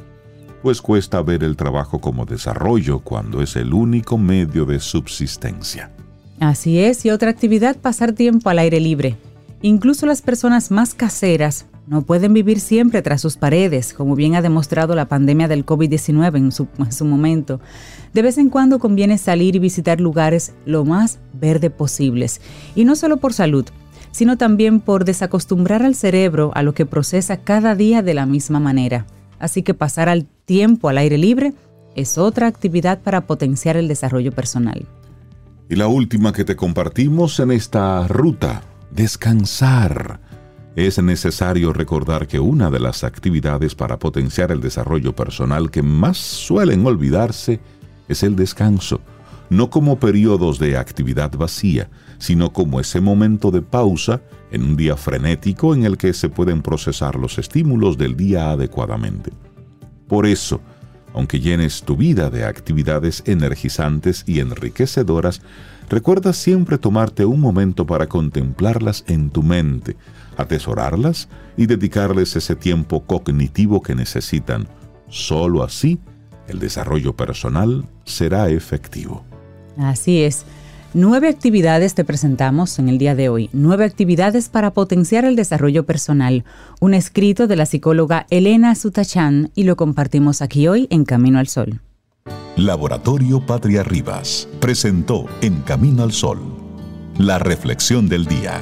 pues cuesta ver el trabajo como desarrollo cuando es el único medio de subsistencia. Así es, y otra actividad, pasar tiempo al aire libre. Incluso las personas más caseras no pueden vivir siempre tras sus paredes, como bien ha demostrado la pandemia del COVID-19 en su, en su, momento. De vez en cuando conviene salir y visitar lugares lo más verde posibles, y no solo por salud, sino también por desacostumbrar al cerebro a lo que procesa cada día de la misma manera. Así que pasar al tiempo al aire libre es otra actividad para potenciar el desarrollo personal. Y la última que te compartimos en esta ruta, descansar es necesario recordar que una de las actividades para potenciar el desarrollo personal que más suelen olvidarse es el descanso, no como periodos de actividad vacía, sino como ese momento de pausa en un día frenético en el que se pueden procesar los estímulos del día adecuadamente. Por eso, aunque llenes tu vida de actividades energizantes y enriquecedoras, recuerda siempre tomarte un momento para contemplarlas en tu mente, atesorarlas y dedicarles ese tiempo cognitivo que necesitan. Solo así el desarrollo personal será efectivo. Así es. Nueve actividades te presentamos en el día de hoy. Nueve actividades para potenciar el desarrollo personal. Un escrito de la psicóloga Elena Sutachan y lo compartimos aquí hoy en Camino al Sol. Laboratorio Patria Rivas presentó En Camino al Sol la reflexión del día.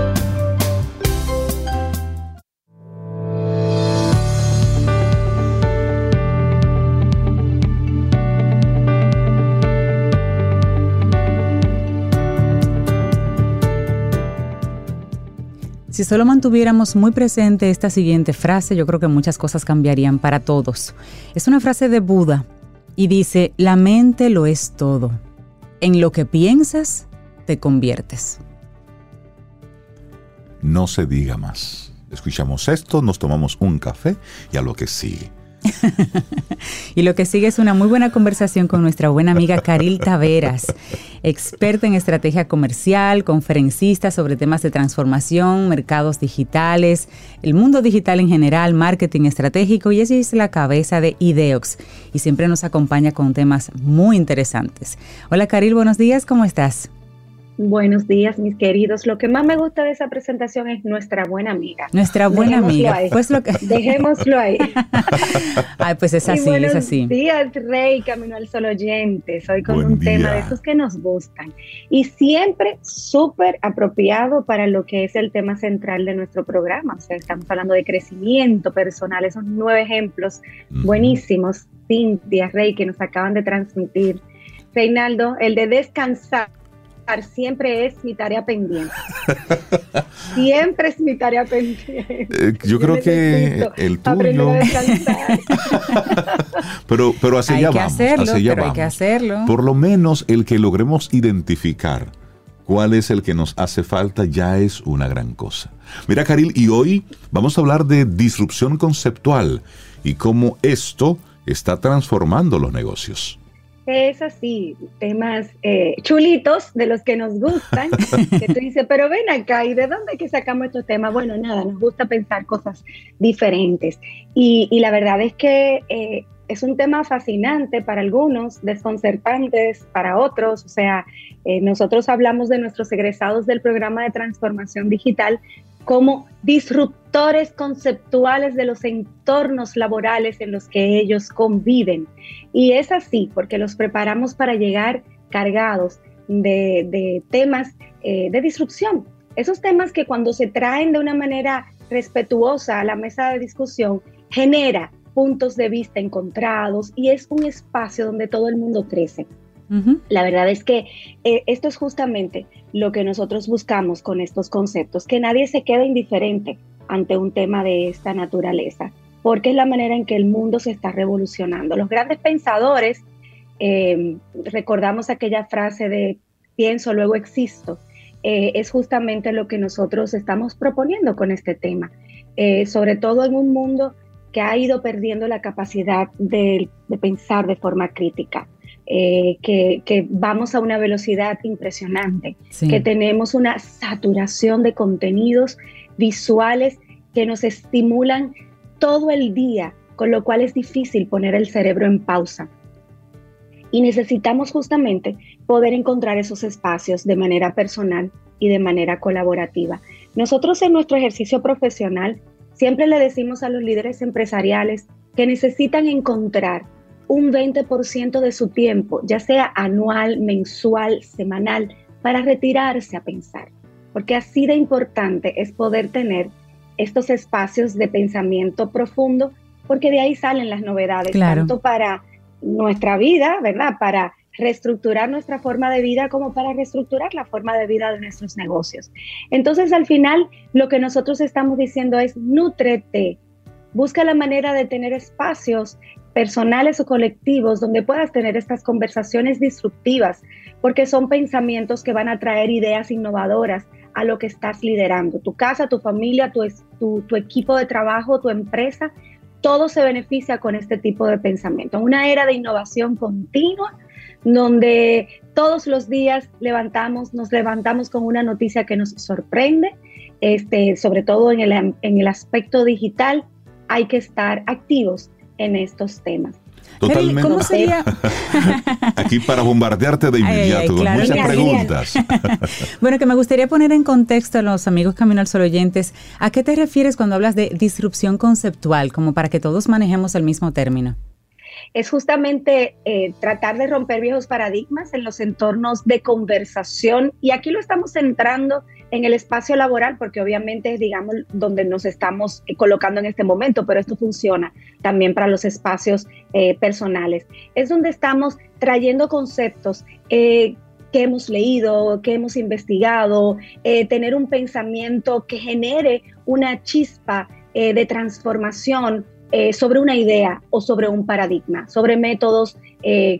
Si solo mantuviéramos muy presente esta siguiente frase, yo creo que muchas cosas cambiarían para todos. Es una frase de Buda y dice, la mente lo es todo. En lo que piensas, te conviertes. No se diga más. Escuchamos esto, nos tomamos un café y a lo que sigue. y lo que sigue es una muy buena conversación con nuestra buena amiga Caril Taveras, experta en estrategia comercial, conferencista sobre temas de transformación, mercados digitales, el mundo digital en general, marketing estratégico y ella es la cabeza de Ideox y siempre nos acompaña con temas muy interesantes. Hola Caril, buenos días, ¿cómo estás? Buenos días, mis queridos. Lo que más me gusta de esa presentación es nuestra buena amiga. Nuestra buena amiga. Pues lo que... Dejémoslo ahí. Ay, pues es así, es así. Buenos días, Rey, Camino al Sol oyente. Soy con un tema de esos que nos gustan. Y siempre súper apropiado para lo que es el tema central de nuestro programa. O sea, estamos hablando de crecimiento personal, esos nueve ejemplos buenísimos, Cintia, Rey, que nos acaban de transmitir. Reinaldo, el de descansar siempre es mi tarea pendiente. siempre es mi tarea pendiente. Eh, yo, creo que el tuyo. pero, pero hacia allá vamos. Hay que hacerlo. Por lo menos el que logremos identificar cuál es el que nos hace falta ya es una gran cosa. Mira, Caril, y hoy vamos a hablar de disrupción conceptual y cómo esto está transformando los negocios es así, temas eh, chulitos de los que nos gustan, que tú dices, pero ven acá, ¿y de dónde que sacamos estos temas? Bueno, nada, nos gusta pensar cosas diferentes. Y, la verdad es que eh, es un tema fascinante para algunos, desconcertantes para otros. O sea, eh, nosotros hablamos de nuestros egresados del programa de transformación digital como disruptores conceptuales de los entornos laborales en los que ellos conviven. Y es así, porque los preparamos para llegar cargados de, temas eh, de disrupción. Esos temas que cuando se traen de una manera respetuosa a la mesa de discusión, genera puntos de vista encontrados y es un espacio donde todo el mundo crece. La verdad es que eh, esto es justamente lo que nosotros buscamos con estos conceptos, que nadie se quede indiferente ante un tema de esta naturaleza, porque es la manera en que el mundo se está revolucionando. Los grandes pensadores, eh, recordamos aquella frase de pienso, luego existo, eh, es justamente lo que nosotros estamos proponiendo con este tema, sobre todo en un mundo que ha ido perdiendo la capacidad de pensar de forma crítica. Eh, que, vamos a una velocidad impresionante, que tenemos una saturación de contenidos visuales que nos estimulan todo el día, con lo cual es difícil poner el cerebro en pausa. Y necesitamos justamente poder encontrar esos espacios de manera personal y de manera colaborativa. Nosotros en nuestro ejercicio profesional siempre le decimos a los líderes empresariales que necesitan encontrar un 20% de su tiempo, ya sea anual, mensual, semanal, para retirarse a pensar. Porque así de importante es poder tener estos espacios de pensamiento profundo, porque de ahí salen las novedades, tanto para nuestra vida, ¿verdad? Para reestructurar nuestra forma de vida como para reestructurar la forma de vida de nuestros negocios. Entonces, al final, lo que nosotros estamos diciendo es, nútrete, busca la manera de tener espacios personales o colectivos donde puedas tener estas conversaciones disruptivas, porque son pensamientos que van a traer ideas innovadoras a lo que estás liderando. Tu casa, tu familia, tu, tu, equipo de trabajo, tu empresa, todo se beneficia con este tipo de pensamiento. Una era de innovación continua donde todos los días levantamos, nos levantamos con una noticia que nos sorprende, este, sobre todo en el, en el aspecto digital, hay que estar activos en estos temas. Totalmente. ¿Cómo sería? Aquí para bombardearte de inmediato con muchas preguntas. bueno, que me gustaría poner en contexto a los amigos Camino al Sol oyentes, ¿a qué te refieres cuando hablas de disrupción conceptual, como para que todos manejemos el mismo término? Es justamente eh, tratar de romper viejos paradigmas en los entornos de conversación y aquí lo estamos centrando en el espacio laboral porque obviamente es, digamos, donde nos estamos eh, colocando en este momento, pero esto funciona también para los espacios eh, personales. Es donde estamos trayendo conceptos qué hemos leído, qué hemos investigado, tener un pensamiento que genere una chispa de transformación eh, sobre una idea o sobre un paradigma, sobre métodos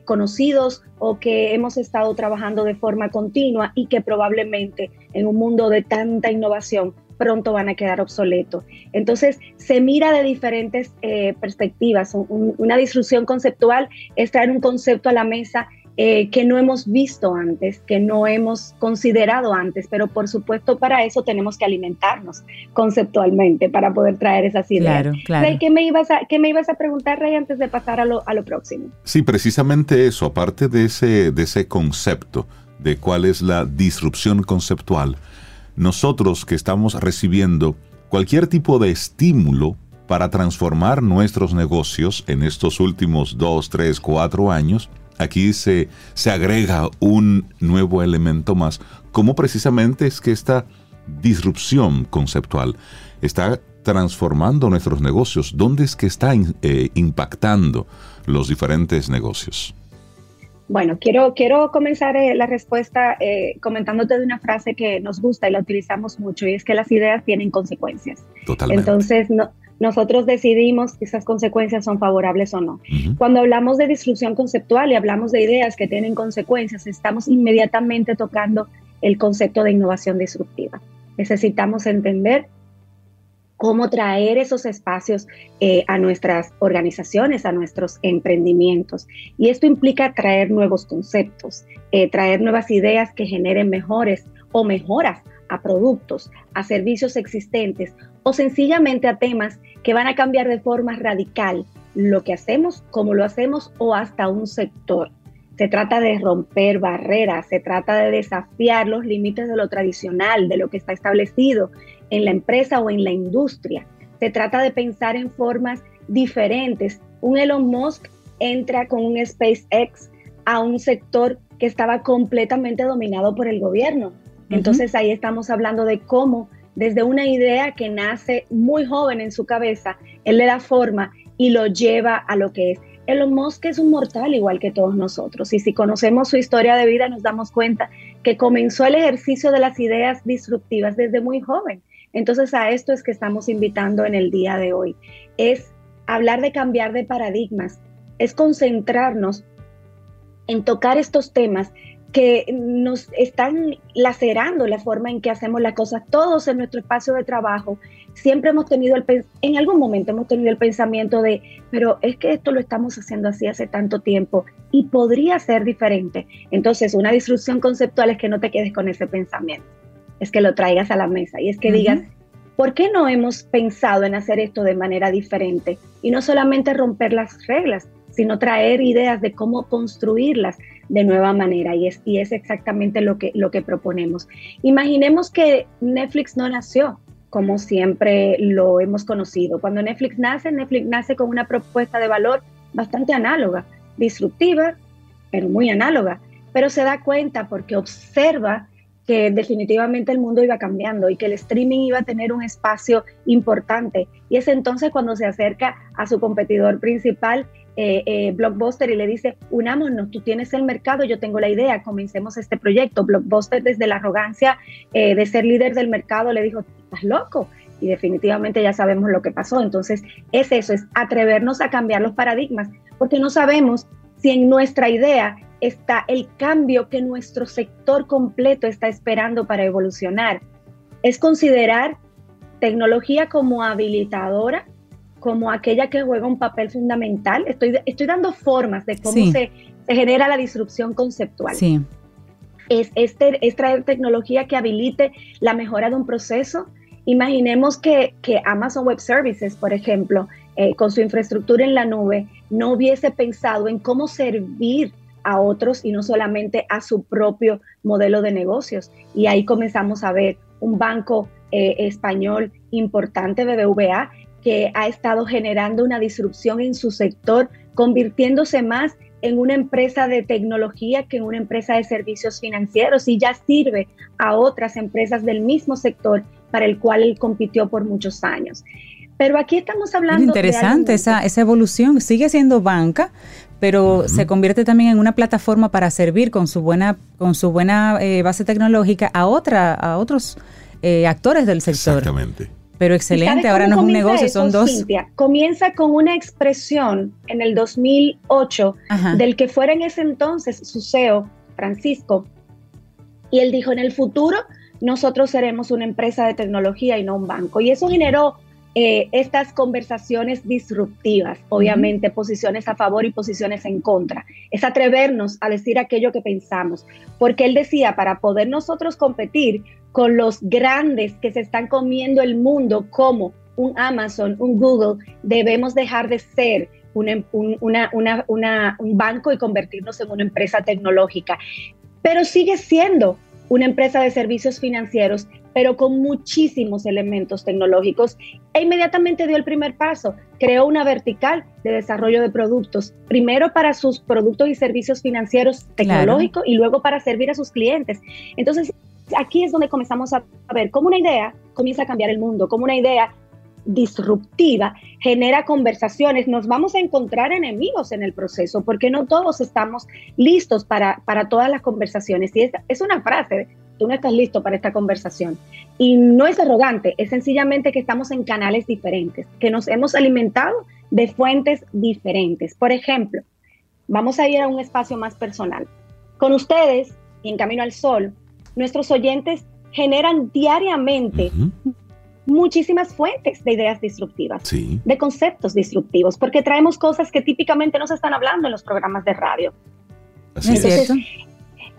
conocidos o que hemos estado trabajando de forma continua y que probablemente en un mundo de tanta innovación pronto van a quedar obsoletos. Entonces, se mira de diferentes perspectivas. una disrupción conceptual es traer un concepto a la mesa eh, que no hemos visto antes, que no hemos considerado antes, pero por supuesto para eso tenemos que alimentarnos conceptualmente para poder traer esas ideas. Claro, claro. ¿qué, me ibas a, ¿Qué me ibas a preguntar, Rey, antes de pasar a lo, a lo próximo? Sí, precisamente eso, aparte de ese, de ese concepto de cuál es la disrupción conceptual, nosotros que estamos recibiendo cualquier tipo de estímulo para transformar nuestros negocios en estos últimos dos, tres, cuatro años, aquí se, se agrega un nuevo elemento más, como precisamente es que esta disrupción conceptual está transformando nuestros negocios, ¿dónde es que está eh, impactando los diferentes negocios? Bueno, quiero, quiero comenzar eh, la respuesta eh, comentándote de una frase que nos gusta y la utilizamos mucho, y es que las ideas tienen consecuencias. Totalmente. Entonces, no, nosotros decidimos si esas consecuencias son favorables o no. Cuando hablamos de disrupción conceptual y hablamos de ideas que tienen consecuencias, estamos inmediatamente tocando el concepto de innovación disruptiva. Necesitamos entender cómo traer esos espacios eh, a nuestras organizaciones, a nuestros emprendimientos. Y esto implica traer nuevos conceptos, eh, traer nuevas ideas que generen mejores o mejoras a productos, a servicios existentes o sencillamente a temas que van a cambiar de forma radical lo que hacemos, cómo lo hacemos o hasta un sector. Se trata de romper barreras, se trata de desafiar los límites de lo tradicional, de lo que está establecido en la empresa o en la industria. Se trata de pensar en formas diferentes. Un Elon Musk entra con un SpaceX a un sector que estaba completamente dominado por el gobierno. Entonces ahí estamos hablando de cómo desde una idea que nace muy joven en su cabeza, él le da forma y lo lleva a lo que es. Elon Musk es un mortal igual que todos nosotros y si conocemos su historia de vida nos damos cuenta que comenzó el ejercicio de las ideas disruptivas desde muy joven. Entonces a esto es que estamos invitando en el día de hoy. Es hablar de cambiar de paradigmas, es concentrarnos en tocar estos temas que nos están lacerando la forma en que hacemos las cosas. Todos en nuestro espacio de trabajo siempre hemos tenido el en algún momento hemos tenido el pensamiento de, pero es que esto lo estamos haciendo así hace tanto tiempo y podría ser diferente. Entonces, una disrupción conceptual es que no te quedes con ese pensamiento, es que lo traigas a la mesa y es que digas, ¿por qué no hemos pensado en hacer esto de manera diferente? Y no solamente romper las reglas, sino traer ideas de cómo construirlas de nueva manera y es, y es exactamente lo que, lo que proponemos. Imaginemos que Netflix no nació como siempre lo hemos conocido. Cuando Netflix nace, Netflix nace con una propuesta de valor bastante análoga, disruptiva, pero muy análoga, pero se da cuenta porque observa que definitivamente el mundo iba cambiando y que el streaming iba a tener un espacio importante. Y es entonces cuando se acerca a su competidor principal eh, eh, Blockbuster y le dice, unámonos, tú tienes el mercado, yo tengo la idea, comencemos este proyecto. Blockbuster desde la arrogancia eh, de ser líder del mercado le dijo, estás loco. Y definitivamente ya sabemos lo que pasó. Entonces es eso, es atrevernos a cambiar los paradigmas, porque no sabemos si en nuestra idea está el cambio que nuestro sector completo está esperando para evolucionar. Es considerar tecnología como habilitadora como aquella que juega un papel fundamental. Estoy, estoy dando formas de cómo se, genera la disrupción conceptual. Sí. Es, este, es traer tecnología que habilite la mejora de un proceso. Imaginemos que, Amazon Web Services, por ejemplo, eh, con su infraestructura en la nube, no hubiese pensado en cómo servir a otros y no solamente a su propio modelo de negocios. Y ahí comenzamos a ver un banco eh, español importante, BBVA, que ha estado generando una disrupción en su sector, convirtiéndose más en una empresa de tecnología que en una empresa de servicios financieros y ya sirve a otras empresas del mismo sector para el cual él compitió por muchos años. Pero aquí estamos hablando... Es interesante esa, esa evolución, sigue siendo banca, pero se convierte también en una plataforma para servir con su buena, con su buena eh, base tecnológica a otra, a otros eh, actores del sector. Exactamente. Pero excelente, ahora no es un negocio, son dos. comienza con una expresión en el 2008 del que fuera en ese entonces su CEO, Francisco, y él dijo, en el futuro nosotros seremos una empresa de tecnología y no un banco. Y eso generó eh, estas conversaciones disruptivas, obviamente posiciones a favor y posiciones en contra. Es atrevernos a decir aquello que pensamos, porque él decía, para poder nosotros competir con los grandes que se están comiendo el mundo como un Amazon, un Google, debemos dejar de ser un, un banco y convertirnos en una empresa tecnológica. Pero sigue siendo una empresa de servicios financieros, pero con muchísimos elementos tecnológicos, e inmediatamente dio el primer paso, creó una vertical de desarrollo de productos, primero para sus productos y servicios financieros tecnológicos y luego para servir a sus clientes. Entonces, aquí es donde comenzamos a ver cómo una idea comienza a cambiar el mundo, cómo una idea disruptiva genera conversaciones, nos vamos a encontrar enemigos en el proceso porque no todos estamos listos para, para todas las conversaciones. Y es, es una frase, tú no estás listo para esta conversación. Y no es arrogante, es sencillamente que estamos en canales diferentes, que nos hemos alimentado de fuentes diferentes. Por ejemplo, vamos a ir a un espacio más personal. Con ustedes en Camino al Sol, nuestros oyentes generan diariamente muchísimas fuentes de ideas disruptivas, de conceptos disruptivos, porque traemos cosas que típicamente no se están hablando en los programas de radio. es,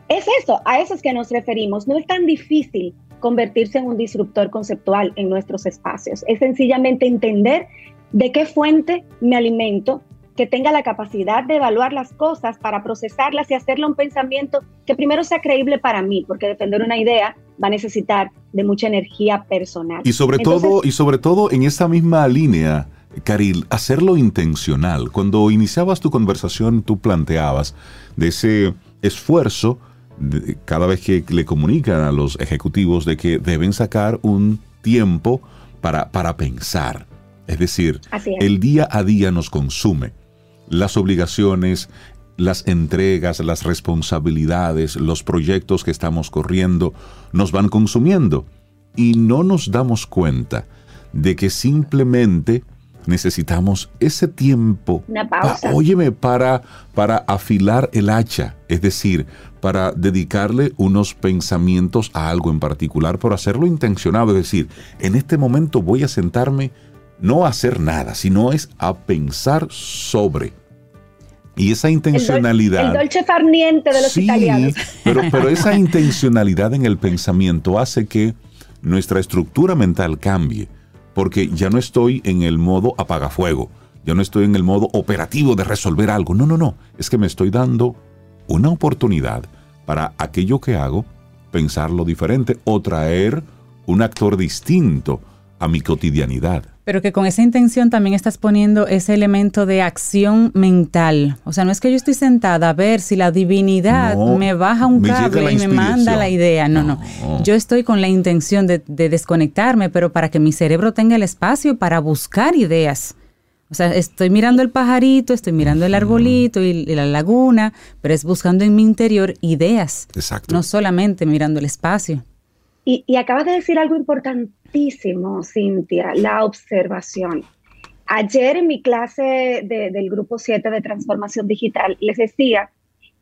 es eso, a eso es que nos referimos. No es tan difícil convertirse en un disruptor conceptual en nuestros espacios. Es sencillamente entender de qué fuente me alimento, que tenga la capacidad de evaluar las cosas para procesarlas y hacerlo un pensamiento que primero sea creíble para mí, porque defender una idea va a necesitar de mucha energía personal. Y sobre todo, y sobre todo en esta misma línea, Caril, hacerlo intencional. Cuando iniciabas tu conversación, tú planteabas de ese esfuerzo cada vez que le comunican a los ejecutivos de que deben sacar un tiempo para, para pensar. Es decir, el día a día nos consume las obligaciones, las entregas, las responsabilidades, los proyectos que estamos corriendo nos van consumiendo y no nos damos cuenta de que simplemente necesitamos ese tiempo, Una pausa. óyeme, para, para afilar el hacha, es decir, para dedicarle unos pensamientos a algo en particular, por hacerlo intencionado, es decir, en este momento voy a sentarme no hacer nada, sino es a pensar sobre y esa intencionalidad. El, dolce farniente de los italianos. Pero, pero esa intencionalidad en el pensamiento hace que nuestra estructura mental cambie. Porque ya no estoy en el modo apagafuego. Ya no estoy en el modo operativo de resolver algo. No, no, no. Es que me estoy dando una oportunidad para aquello que hago pensarlo diferente o traer un actor distinto a mi cotidianidad. Pero que con esa intención también estás poniendo ese elemento de acción mental. O sea, no es que yo estoy sentada a ver si la divinidad me baja un cable y me manda la idea. No, no, Yo estoy con la intención de, desconectarme, pero para que mi cerebro tenga el espacio para buscar ideas. O sea, estoy mirando el pajarito, estoy mirando el arbolito y, la laguna, pero es buscando en mi interior ideas. Exacto. No solamente mirando el espacio. Y, y acabas de decir algo importante Cintia, la observación. Ayer en mi clase del grupo 7 de transformación digital les decía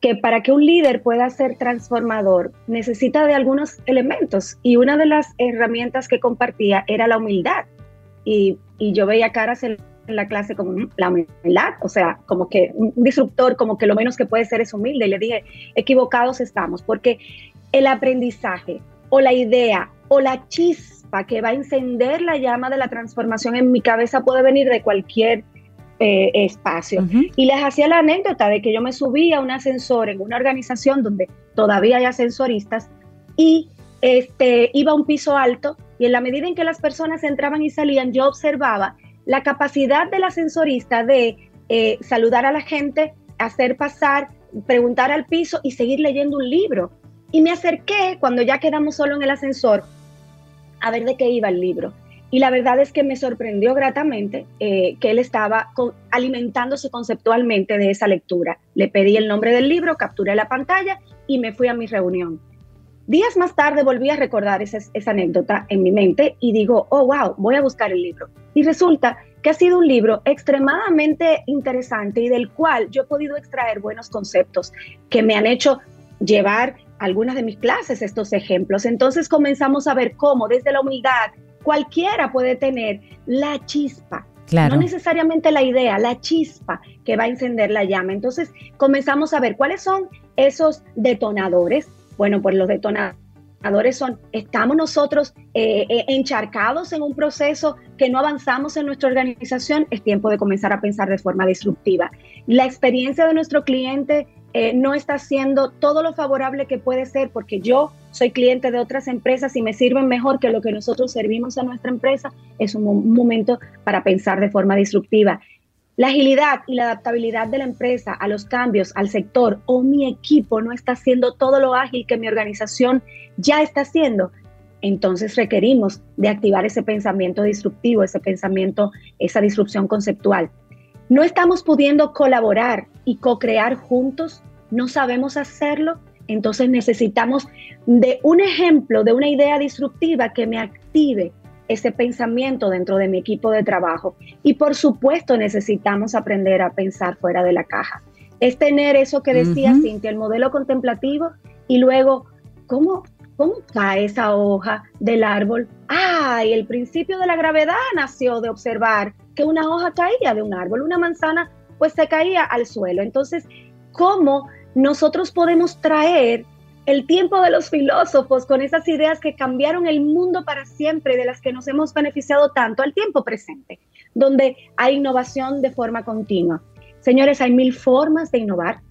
que para que un líder pueda ser transformador necesita de algunos elementos y una de las herramientas que compartía era la humildad. Y, yo veía caras en, la clase como mm, la humildad, o sea, como que un disruptor, como que lo menos que puede ser es humilde. Y le dije, equivocados estamos, porque el aprendizaje o la idea o la chispa que va a encender la llama de la transformación en mi cabeza puede venir de cualquier eh, espacio. Y les hacía la anécdota de que yo me subí a un ascensor en una organización donde todavía hay ascensoristas y este, iba a un piso alto y en la medida en que las personas entraban y salían, yo observaba la capacidad del ascensorista de eh, saludar a la gente, hacer pasar, preguntar al piso y seguir leyendo un libro. Y me acerqué cuando ya quedamos solo en el ascensor a ver de qué iba el libro. Y la verdad es que me sorprendió gratamente eh, que él estaba alimentándose conceptualmente de esa lectura. Le pedí el nombre del libro, capturé la pantalla y me fui a mi reunión. Días más tarde volví a recordar esa, esa anécdota en mi mente y digo, oh, wow, voy a buscar el libro. Y resulta que ha sido un libro extremadamente interesante y del cual yo he podido extraer buenos conceptos que me han hecho llevar algunas de mis clases estos ejemplos. Entonces comenzamos a ver cómo desde la humildad cualquiera puede tener la chispa. No necesariamente la idea, la chispa que va a encender la llama. Entonces comenzamos a ver cuáles son esos detonadores. Bueno, pues los detonadores son, estamos nosotros eh, eh, encharcados en un proceso que no avanzamos en nuestra organización, es tiempo de comenzar a pensar de forma disruptiva. La experiencia de nuestro cliente eh, no está haciendo todo lo favorable que puede ser porque yo soy cliente de otras empresas y me sirven mejor que lo que nosotros servimos a nuestra empresa, es un momento para pensar de forma disruptiva. La agilidad y la adaptabilidad de la empresa a los cambios, al sector o mi equipo no está haciendo todo lo ágil que mi organización ya está haciendo. Entonces requerimos de activar ese pensamiento disruptivo, ese pensamiento, esa disrupción conceptual no estamos pudiendo colaborar y co-crear juntos, no sabemos hacerlo, entonces necesitamos de un ejemplo, de una idea disruptiva que me active ese pensamiento dentro de mi equipo de trabajo. Y por supuesto necesitamos aprender a pensar fuera de la caja. Es tener eso que decía Cintia, el modelo contemplativo y luego, ¿cómo, ¿cómo cae esa hoja del árbol? Ah, y el principio de la gravedad nació de observar que una hoja caía de un árbol, una manzana pues se caía al suelo. Entonces, ¿cómo nosotros podemos traer el tiempo de los filósofos con esas ideas que cambiaron el mundo para siempre, de las que nos hemos beneficiado tanto, al tiempo presente, donde hay innovación de forma continua? Señores, hay mil formas de innovar,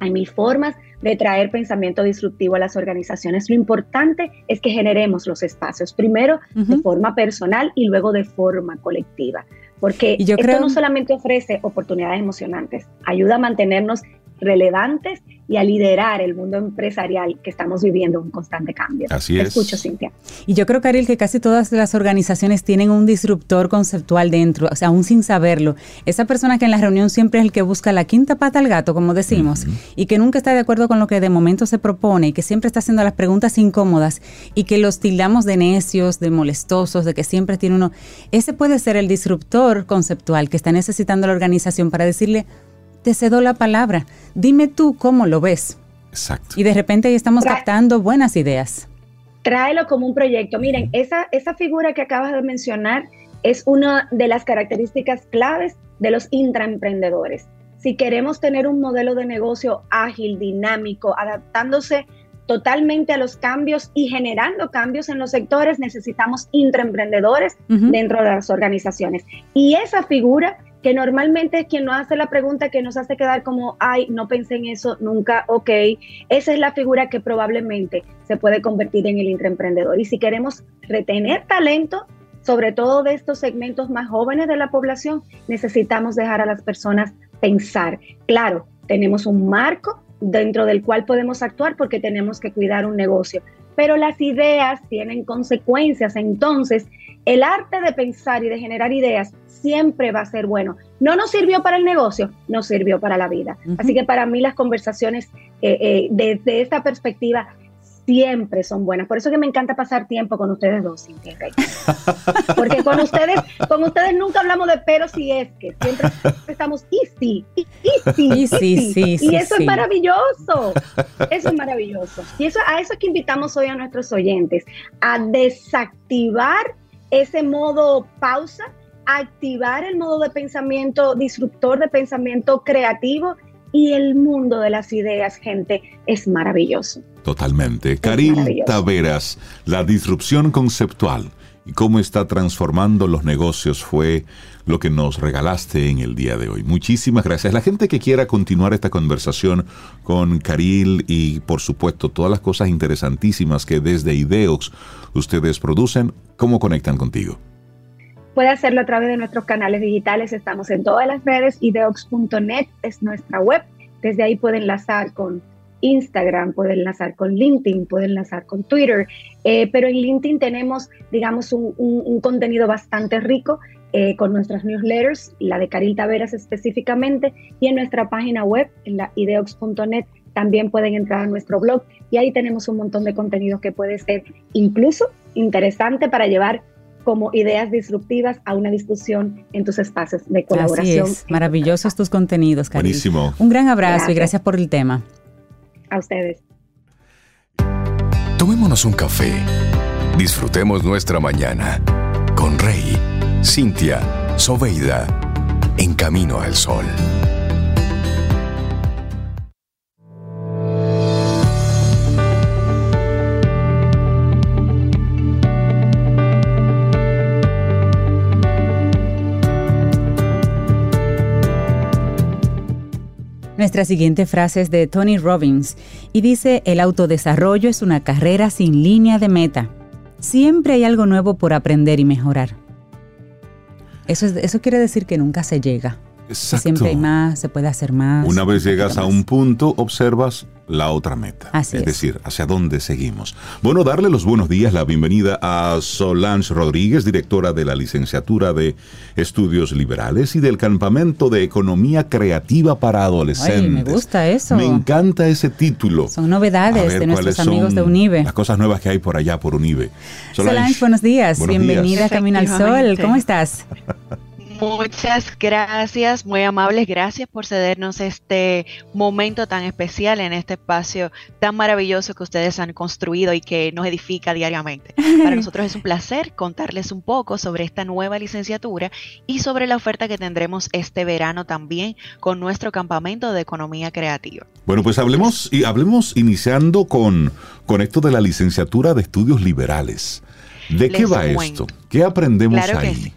hay mil formas de traer pensamiento disruptivo a las organizaciones. Lo importante es que generemos los espacios, primero de forma personal y luego de forma colectiva, porque esto no solamente ofrece oportunidades emocionantes, ayuda a mantenernos relevantes y a liderar el mundo empresarial que estamos viviendo un constante cambio. Así es. Escucho, Cintia. Y yo creo, Karil, que casi todas las organizaciones tienen un disruptor conceptual dentro, o sea, aún sin saberlo. Esa persona que en la reunión siempre es el que busca la quinta pata al gato, como decimos, y que nunca está de acuerdo con lo que de momento se propone y que siempre está haciendo las preguntas incómodas y que los tildamos de necios, de molestosos, de que siempre tiene uno. Ese puede ser el disruptor conceptual que está necesitando la organización para decirle, te cedo la palabra. Dime tú cómo lo ves. Exacto. Y de repente ahí estamos captando buenas ideas. Tráelo como un proyecto. Miren, esa, esa figura que acabas de mencionar es una de las características claves de los intraemprendedores. Si queremos tener un modelo de negocio ágil, dinámico, adaptándose totalmente a los cambios y generando cambios en los sectores, necesitamos intraemprendedores dentro de las organizaciones. Y esa figura que normalmente es quien nos hace la pregunta que nos hace quedar como, ay, no pensé en eso nunca, ok, esa es la figura que probablemente se puede convertir en el intraemprendedor. Y si queremos retener talento, sobre todo de estos segmentos más jóvenes de la población, necesitamos dejar a las personas pensar. Claro, tenemos un marco dentro del cual podemos actuar porque tenemos que cuidar un negocio, pero las ideas tienen consecuencias, entonces el arte de pensar y de generar ideas siempre va a ser bueno. No nos sirvió para el negocio, nos sirvió para la vida. Así que para mí las conversaciones eh, eh, desde esta perspectiva siempre son buenas. Por eso que me encanta pasar tiempo con ustedes dos, Cintia Rey. Porque con ustedes, con ustedes nunca hablamos de pero si es que siempre estamos easy, easy, easy, sí, sí, y eso es maravilloso. Eso es maravilloso. Y eso a eso es que invitamos hoy a nuestros oyentes a desactivar ese modo pausa, activar el modo de pensamiento disruptor, de pensamiento creativo y el mundo de las ideas, gente, es maravilloso. Totalmente. Karil Taveras, la disrupción conceptual y cómo está transformando los negocios fue lo que nos regalaste en el día de hoy. Muchísimas gracias. La gente que quiera continuar esta conversación con Karil y por supuesto todas las cosas interesantísimas que desde Ideox ustedes producen, ¿cómo conectan contigo? Puede hacerlo a través de nuestros canales digitales. Estamos en todas las redes. Ideox.net es nuestra web. Desde ahí puede enlazar con Instagram, puede enlazar con LinkedIn, puede enlazar con Twitter, eh, pero en LinkedIn tenemos, digamos, un, contenido bastante rico eh, con nuestras newsletters, la de Caril Taveras específicamente, y en nuestra página web, en la ideox.net, también pueden entrar a nuestro blog y ahí tenemos un montón de contenido que puede ser incluso interesante para llevar como ideas disruptivas a una discusión en tus espacios de colaboración. Así es, maravillosos tus contenidos, Caril. Buenísimo. Un gran abrazo y gracias por el tema. A ustedes. Tomémonos un café. Disfrutemos nuestra mañana con Rey, Cintia, Soveida, en camino al sol. Nuestra siguiente frase es de Tony Robbins y dice, el autodesarrollo es una carrera sin línea de meta. Siempre hay algo nuevo por aprender y mejorar. Eso, eso quiere decir que nunca se llega. Siempre hay más, se puede hacer más. Una vez llegas a un punto, observas la otra meta. Así es, decir, hacia dónde seguimos. Bueno, darle los buenos días, la bienvenida a Solange Rodríguez, directora de la licenciatura de Estudios Liberales y del Campamento de Economía Creativa para Adolescentes. Ay, me gusta eso. Me encanta ese título. Son novedades de nuestros amigos de UNIBE. Las cosas nuevas que hay por allá, por UNIBE. Solange, buenos días. bienvenida a Camino al Sol. ¿Cómo estás? Muchas gracias, muy amables, gracias por cedernos este momento tan especial en este espacio tan maravilloso que ustedes han construido y que nos edifica diariamente. Para nosotros es un placer contarles un poco sobre esta nueva licenciatura y sobre la oferta que tendremos este verano también con nuestro campamento de economía creativa. Bueno, pues hablemos y hablemos iniciando con, con esto de la licenciatura de estudios liberales. ¿De qué va esto? ¿Qué aprendemos ahí?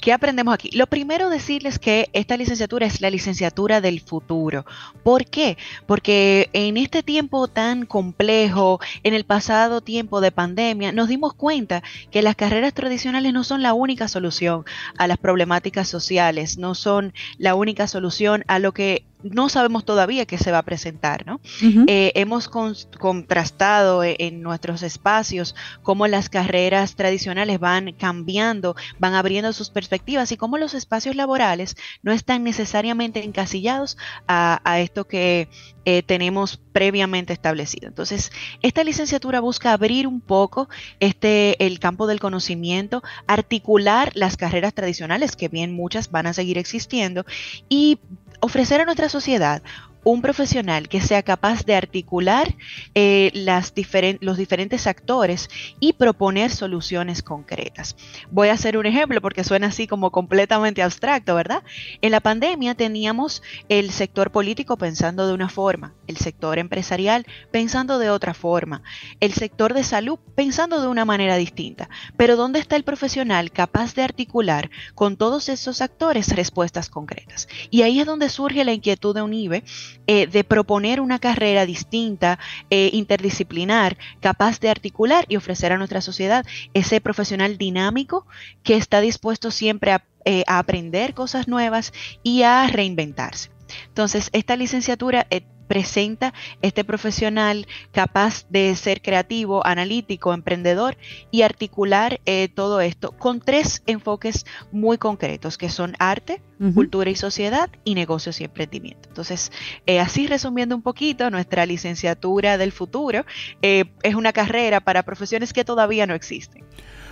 ¿Qué aprendemos aquí? Lo primero decirles que esta licenciatura es la licenciatura del futuro. ¿Por qué? Porque en este tiempo tan complejo, en el pasado tiempo de pandemia, nos dimos cuenta que las carreras tradicionales no son la única solución a las problemáticas sociales, no son la única solución a lo que no sabemos todavía qué se va a presentar, ¿no? Eh, hemos contrastado e, en nuestros espacios cómo las carreras tradicionales van cambiando, van abriendo sus perspectivas y cómo los espacios laborales no están necesariamente encasillados a, esto que eh, tenemos previamente establecido. Entonces, esta licenciatura busca abrir un poco este el campo del conocimiento, articular las carreras tradicionales, que bien muchas van a seguir existiendo, y ofrecer a nuestra sociedad un profesional que sea capaz de articular eh, las los diferentes actores y proponer soluciones concretas. Voy a hacer un ejemplo porque suena así como completamente abstracto, ¿verdad? En la pandemia teníamos el sector político pensando de una forma, el sector empresarial pensando de otra forma, el sector de salud pensando de una manera distinta. Pero ¿dónde está el profesional capaz de articular con todos esos actores respuestas concretas? Y ahí es donde surge la inquietud de UNIBE eh, de proponer una carrera distinta, eh, interdisciplinar, capaz de articular y ofrecer a nuestra sociedad ese profesional dinámico que está dispuesto siempre a, eh, aprender cosas nuevas y a reinventarse. Entonces, esta licenciatura presenta este profesional capaz de ser creativo, analítico, emprendedor y articular eh, todo esto con tres enfoques muy concretos que son arte, cultura y sociedad y negocios y emprendimiento. Entonces, eh, así resumiendo un poquito, nuestra licenciatura del futuro eh, es una carrera para profesiones que todavía no existen.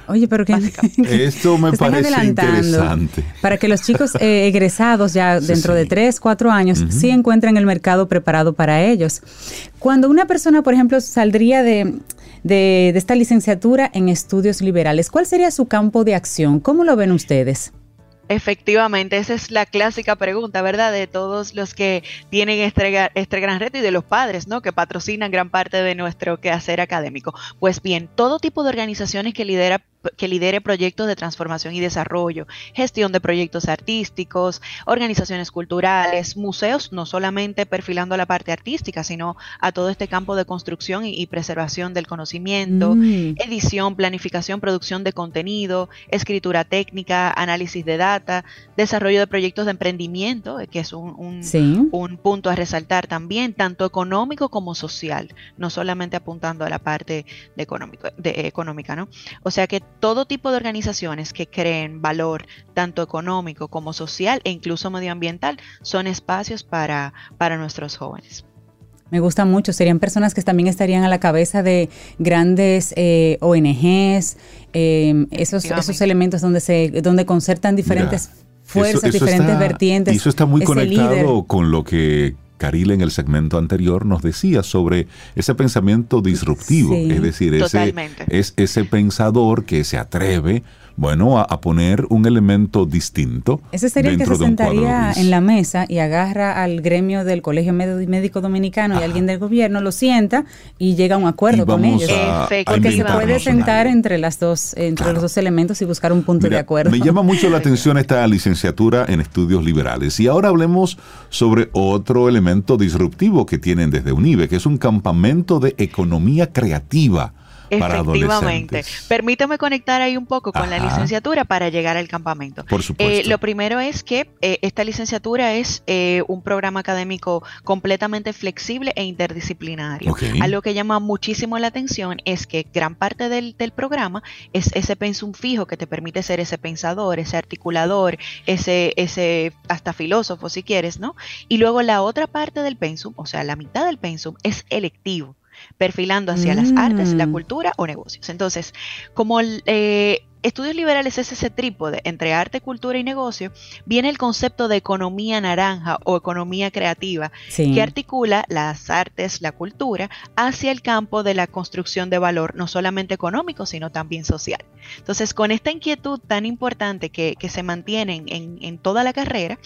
Oye, pero que esto me parece interesante. Para que los chicos eh, egresados ya dentro de tres, cuatro años sí encuentren el mercado preparado para ellos. Cuando una persona, por ejemplo, saldría de, de esta licenciatura en estudios liberales, ¿cuál sería su campo de acción? ¿Cómo lo ven ustedes? Efectivamente, esa es la clásica pregunta, ¿verdad? De todos los que tienen este, este, gran reto y de los padres, ¿no? Que patrocinan gran parte de nuestro quehacer académico. Pues bien, todo tipo de organizaciones que lidera que lidere proyectos de transformación y desarrollo, gestión de proyectos artísticos, organizaciones culturales, museos, no solamente perfilando la parte artística, sino a todo este campo de construcción y, preservación del conocimiento, mm. edición, planificación, producción de contenido, escritura técnica, análisis de data, desarrollo de proyectos de emprendimiento, que es un, un, punto a resaltar también, tanto económico como social, no solamente apuntando a la parte de económico, de económica, ¿no? O sea que todo tipo de organizaciones que creen valor tanto económico como social e incluso medioambiental son espacios para, para nuestros jóvenes. Me gusta mucho. Serían personas que también estarían a la cabeza de grandes eh, ONGs, eh, esos, esos elementos donde se donde concertan diferentes fuerzas, diferentes vertientes. Y eso está muy conectado con lo que Caril en el segmento anterior nos decía sobre ese pensamiento disruptivo, es decir, ese, es ese pensador que se atreve bueno, a, poner un elemento distinto. Ese sería el que se sentaría en la mesa y agarra al gremio del Colegio Médico Dominicano y alguien del gobierno, lo sienta y llega a un acuerdo con ellos. Porque se puede sentar entre las dos, entre los dos elementos y buscar un punto de acuerdo. Me llama mucho la atención esta licenciatura en estudios liberales. Y ahora hablemos sobre otro elemento disruptivo que tienen desde UNIBE, que es un campamento de economía creativa Efectivamente. Permítame conectar ahí un poco con la licenciatura para llegar al campamento. Por supuesto. Eh, lo primero es que eh, esta licenciatura es eh, un programa académico completamente flexible e interdisciplinario. Algo que llama muchísimo la atención es que gran parte del, del programa es ese pensum fijo que te permite ser ese pensador, ese articulador, ese, ese hasta filósofo si quieres, ¿no? Y luego la otra parte del pensum, o sea, la mitad del pensum es electivo perfilando hacia las artes, la mm. cultura o negocios. Entonces, como eh, Estudios Liberales es ese trípode entre arte, cultura y negocio, viene el concepto de economía naranja o economía creativa, que articula las artes, la cultura, hacia el campo de la construcción de valor, no solamente económico, sino también social. Entonces, con esta inquietud tan importante que, se mantiene en, toda la carrera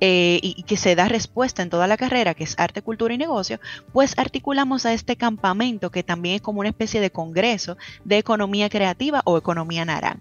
eh, y, que se da respuesta en toda la carrera, que es arte, cultura y negocio, pues articulamos a este campamento que también es como una especie de congreso de economía creativa o economía naranja.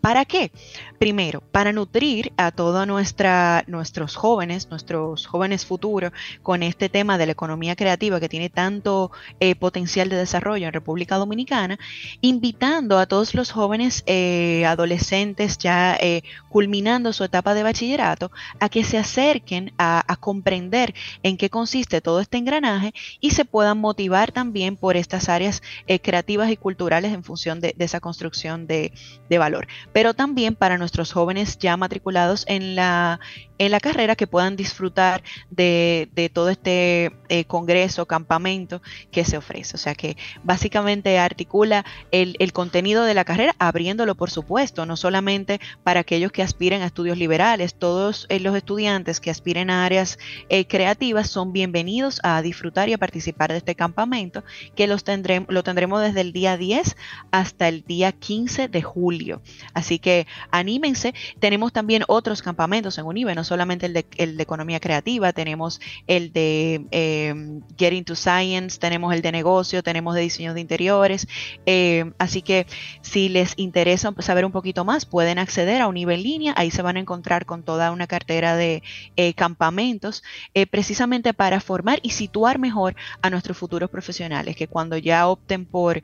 ¿Para qué? Primero, para nutrir a todos nuestros jóvenes, nuestros jóvenes futuros, con este tema de la economía creativa que tiene tanto eh, potencial de desarrollo en República Dominicana, invitando a todos los jóvenes eh, adolescentes ya eh, culminando su etapa de bachillerato a que se acerquen a, comprender en qué consiste todo este engranaje y se puedan motivar también por estas áreas creativas y culturales en función de esa construcción de, de valor, pero también para nuestros jóvenes ya matriculados en la, en la carrera que puedan disfrutar de, todo este eh, congreso, campamento que se ofrece. O sea que básicamente articula el, contenido de la carrera, abriéndolo por supuesto, no solamente para aquellos que aspiren a estudios liberales, todos eh, los estudiantes que aspiren a áreas eh, creativas son bienvenidos a disfrutar y a participar de este campamento, que los tendremos, lo tendremos desde el día 10 hasta el día 15 de julio. Así que anímense, tenemos también otros campamentos en Unive, solamente el de, el de economía creativa, tenemos el de eh, Getting to Science, tenemos el de negocio, tenemos de diseño de interiores. Eh, así que si les interesa saber un poquito más, pueden acceder a un nivel línea, ahí se van a encontrar con toda una cartera de eh, campamentos, precisamente para formar y situar mejor a nuestros futuros profesionales, que cuando ya opten por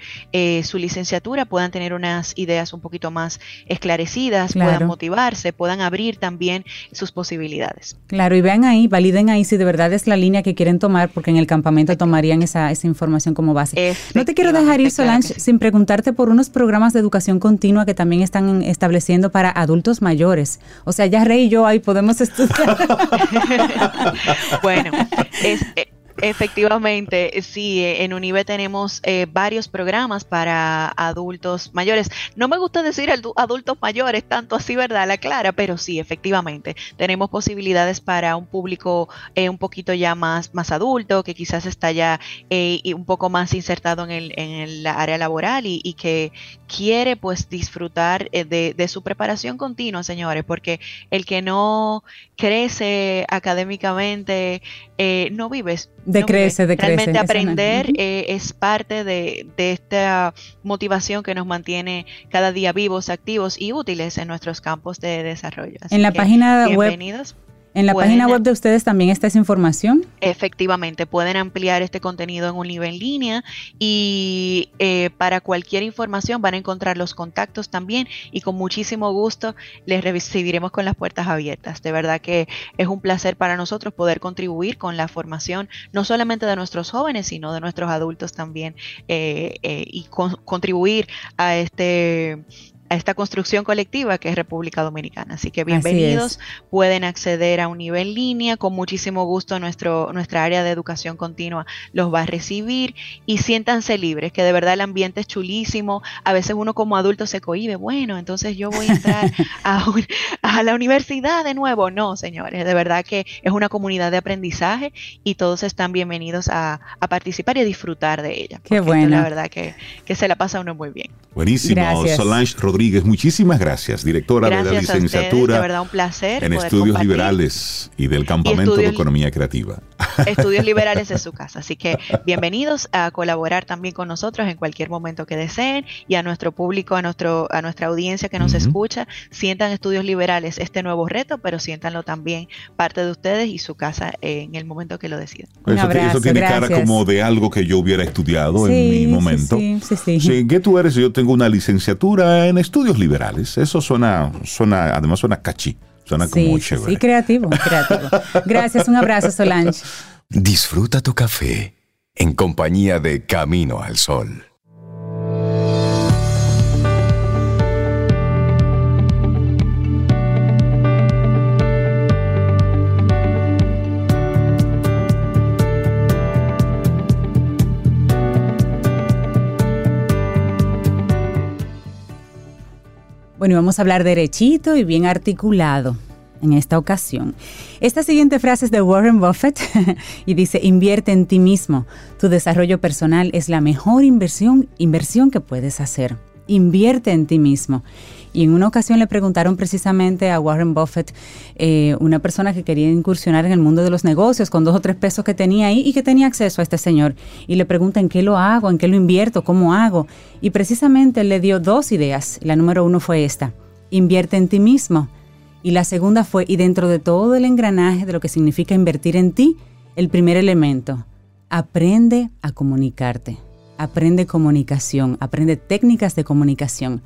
su licenciatura puedan tener unas ideas un poquito más esclarecidas, puedan motivarse, puedan abrir también sus posibilidades posibilidades. Claro, y vean ahí, validen ahí si de verdad es la línea que quieren tomar, porque en el campamento tomarían esa, esa información como base. No te quiero dejar ir, Solange, sin preguntarte por unos programas de educación continua que también están estableciendo para adultos mayores. O sea, ya Rey y yo ahí podemos estudiar. bueno, es, eh, Efectivamente, sí, en UNIBE tenemos eh, varios programas para adultos mayores. No me gusta decir adultos mayores, tanto así, ¿verdad? La clara, pero sí, efectivamente, tenemos posibilidades para un público eh, un poquito ya más, más adulto, que quizás está ya eh, un poco más insertado en el, en área laboral y, que quiere pues disfrutar de, de su preparación continua, señores, porque el que no crece académicamente, no vives Decrece, decrece. Realmente aprender eh, es parte de, esta motivación que nos mantiene cada día vivos, activos y útiles en nuestros campos de desarrollo. en la página web en la página web de ustedes también está esa información. Efectivamente, pueden ampliar este contenido en un nivel en línea y eh, para cualquier información van a encontrar los contactos también y con muchísimo gusto les recibiremos con las puertas abiertas. De verdad que es un placer para nosotros poder contribuir con la formación no solamente de nuestros jóvenes, sino de nuestros adultos también eh, eh, y contribuir a este a esta construcción colectiva que es República Dominicana. Así que bienvenidos, pueden acceder a un nivel línea, con muchísimo gusto nuestro, nuestra área de educación continua los va a recibir y siéntanse libres, que de verdad el ambiente es chulísimo, a veces uno como adulto se cohibe, bueno, entonces yo voy a entrar a, la universidad de nuevo, no, señores, de verdad que es una comunidad de aprendizaje y todos están bienvenidos a, participar y a disfrutar de ella. Qué bueno. La verdad que, que, se la pasa uno muy bien. Buenísimo, Solange Rodríguez muchísimas gracias, directora de la licenciatura verdad, un placer en Estudios Liberales y del Campamento de Economía Creativa. Estudios Liberales es su casa, así que bienvenidos a colaborar también con nosotros en cualquier momento que deseen y a nuestro público, a nuestro a nuestra audiencia que nos escucha, sientan Estudios Liberales este nuevo reto, pero siéntanlo también parte de ustedes y su casa en el momento que lo decidan. eso, tiene cara como de algo que yo hubiera estudiado en mi momento. Sí, sí, sí. ¿Qué tú eres? Yo tengo una licenciatura en estudios liberales. Eso suena, suena además suena cachí. Suena como chévere. Sí, creativo, creativo. Gracias, un abrazo, Solange. Disfruta tu café en compañía de Camino al Sol. Bueno, vamos a hablar derechito y bien articulado en esta ocasión. Esta siguiente frase es de Warren Buffett y dice, invierte en ti mismo. Tu desarrollo personal es la mejor inversión, inversión que puedes hacer. Invierte en ti mismo. Y en una ocasión le preguntaron precisamente a Warren Buffett, eh, una persona que quería incursionar en el mundo de los negocios con dos o tres pesos que tenía ahí y que tenía acceso a este señor. Y le pregunta en qué lo hago, en qué lo invierto, cómo hago. Y precisamente le dio dos ideas. La número uno fue esta, invierte en ti mismo. Y la segunda fue, y dentro de todo el engranaje de lo que significa invertir en ti, el primer elemento, aprende a comunicarte. Aprende comunicación, aprende técnicas de comunicación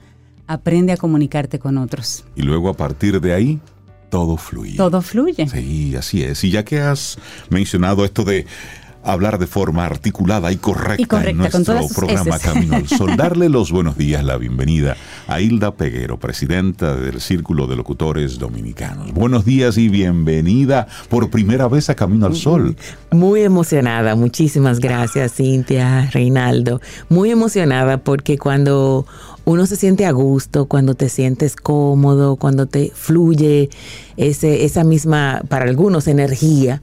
aprende a comunicarte con otros. Y luego a partir de ahí, todo fluye. Todo fluye. Sí, así es. Y ya que has mencionado esto de hablar de forma articulada y correcta, en nuestro programa Camino al Sol. Darle los buenos días, la bienvenida a Hilda Peguero, presidenta del Círculo de Locutores Dominicanos. Buenos días y bienvenida por primera vez a Camino al Sol. Muy emocionada, muchísimas gracias Cintia, Reinaldo. Muy emocionada porque cuando uno se siente a gusto, cuando te sientes cómodo, cuando te fluye ese, esa misma, para algunos, energía.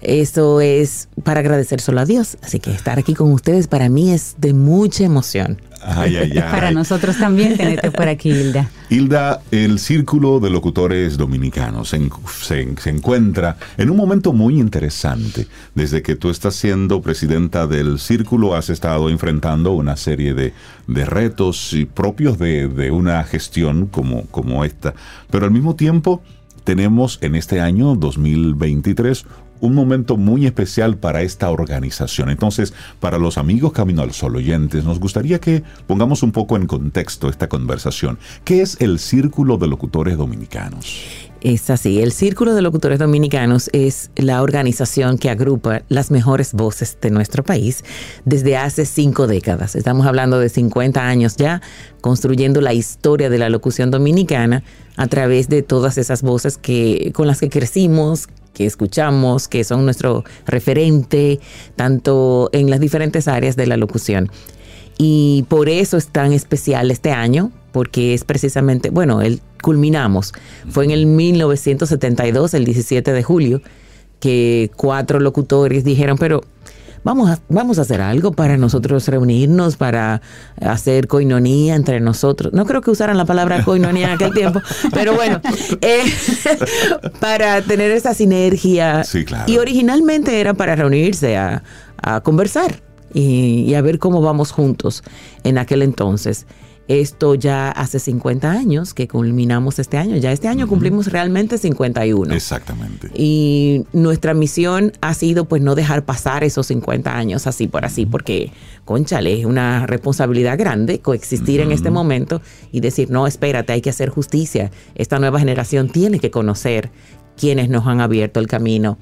Eso es para agradecer solo a Dios. Así que estar aquí con ustedes para mí es de mucha emoción. Para nosotros también tenerte por aquí, Hilda. Hilda, el Círculo de Locutores Dominicanos se, se, encuentra en un momento muy interesante. Desde que tú estás siendo presidenta del Círculo, has estado enfrentando una serie de, de retos propios de, de, una gestión como, como esta. Pero al mismo tiempo, tenemos en este año 2023 un momento muy especial para esta organización. Entonces, para los amigos Camino al Sol oyentes, nos gustaría que pongamos un poco en contexto esta conversación. ¿Qué es el Círculo de Locutores Dominicanos? Es así, el Círculo de Locutores Dominicanos es la organización que agrupa las mejores voces de nuestro país desde hace cinco décadas. Estamos hablando de 50 años ya, construyendo la historia de la locución dominicana a través de todas esas voces que, con las que crecimos, que escuchamos, que son nuestro referente, tanto en las diferentes áreas de la locución. Y por eso es tan especial este año, porque es precisamente, bueno, el culminamos. Fue en el 1972, el 17 de julio, que cuatro locutores dijeron, pero vamos a, vamos a hacer algo para nosotros reunirnos, para hacer coinonía entre nosotros. No creo que usaran la palabra coinonía en aquel tiempo, pero bueno, eh, para tener esa sinergia. Sí, claro. Y originalmente era para reunirse a, a conversar y, y a ver cómo vamos juntos en aquel entonces. Esto ya hace 50 años que culminamos este año. Ya este año cumplimos realmente 51. Exactamente. Y nuestra misión ha sido pues no dejar pasar esos 50 años así por así, porque, conchale, es una responsabilidad grande coexistir en este momento y decir, no, espérate, hay que hacer justicia. Esta nueva generación tiene que conocer quienes nos han abierto el camino.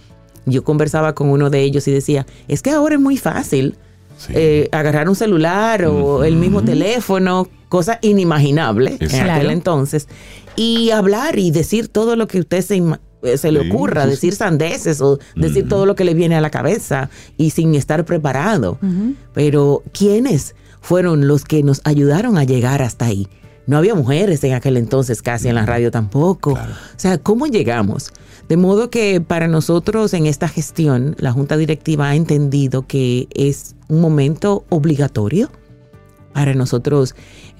Yo conversaba con uno de ellos y decía, es que ahora es muy fácil Sí. eh, agarrar un celular o el mismo teléfono, cosa inimaginable en aquel entonces, y hablar y decir todo lo que usted se, eh, se le Sí, ocurra, sí, sí. decir sandeces o decir todo lo que le viene a la cabeza y sin estar preparado. Pero ¿quiénes fueron los que nos ayudaron a llegar hasta ahí? No había mujeres en aquel entonces casi en la radio tampoco. Claro. O sea, ¿cómo llegamos? De modo que para nosotros en esta gestión, la Junta Directiva ha entendido que es un momento obligatorio para nosotros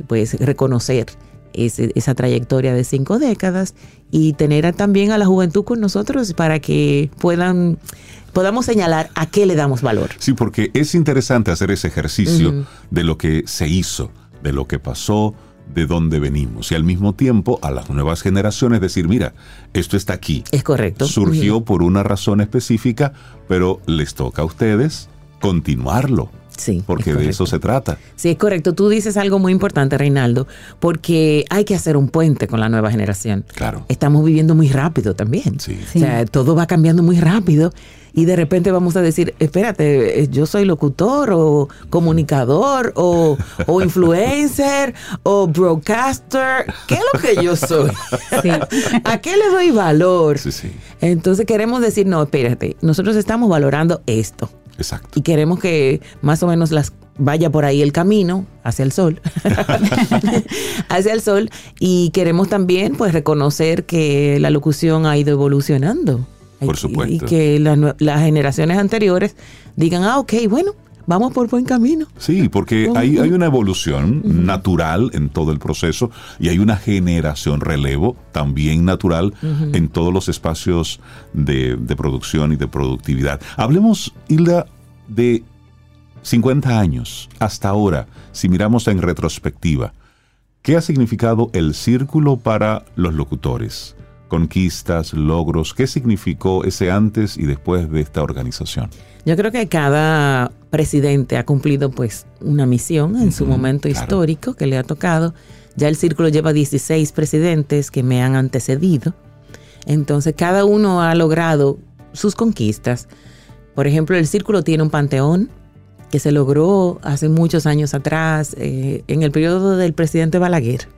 pues reconocer ese- esa trayectoria de cinco décadas y tener también a la juventud con nosotros para que puedan podamos señalar a qué le damos valor. Sí, porque es interesante hacer ese ejercicio de lo que se hizo, de lo que pasó, de dónde venimos y al mismo tiempo a las nuevas generaciones decir, mira, esto está aquí. Es correcto. Surgió por una razón específica, pero les toca a ustedes continuarlo, Sí, porque es de eso se trata. Sí, es correcto. Tú dices algo muy importante, Reinaldo, porque hay que hacer un puente con la nueva generación. Claro. Estamos viviendo muy rápido también. Sí. O sea, todo va cambiando muy rápido y de repente vamos a decir, espérate, eh, yo soy locutor o comunicador o, o influencer o broadcaster. ¿Qué es lo que yo soy? Sí. ¿A qué le doy valor? Sí, sí, Entonces queremos decir, no, espérate, nosotros estamos valorando esto exacto. y queremos que más o menos las vaya por ahí el camino hacia el sol hacia el sol y queremos también pues reconocer que la locución ha ido evolucionando Por Y- supuesto. y que la nue- las generaciones anteriores digan ah ok bueno vamos por buen camino Sí, porque hay, hay una evolución natural en todo el proceso y hay una generación relevo también natural en todos los espacios de, de producción y de productividad. Hablemos, Hilda, de 50 años hasta ahora, si miramos en retrospectiva. ¿Qué ha significado el círculo para los locutores? Conquistas, logros, ¿qué significó ese antes y después de esta organización? Yo creo que cada presidente ha cumplido pues una misión en su momento claro. histórico que le ha tocado. Ya el círculo lleva 16 presidentes que me han antecedido. Entonces cada uno ha logrado sus conquistas. Por ejemplo, el círculo tiene un panteón que se logró hace muchos años atrás, eh, en el periodo del presidente Balaguer.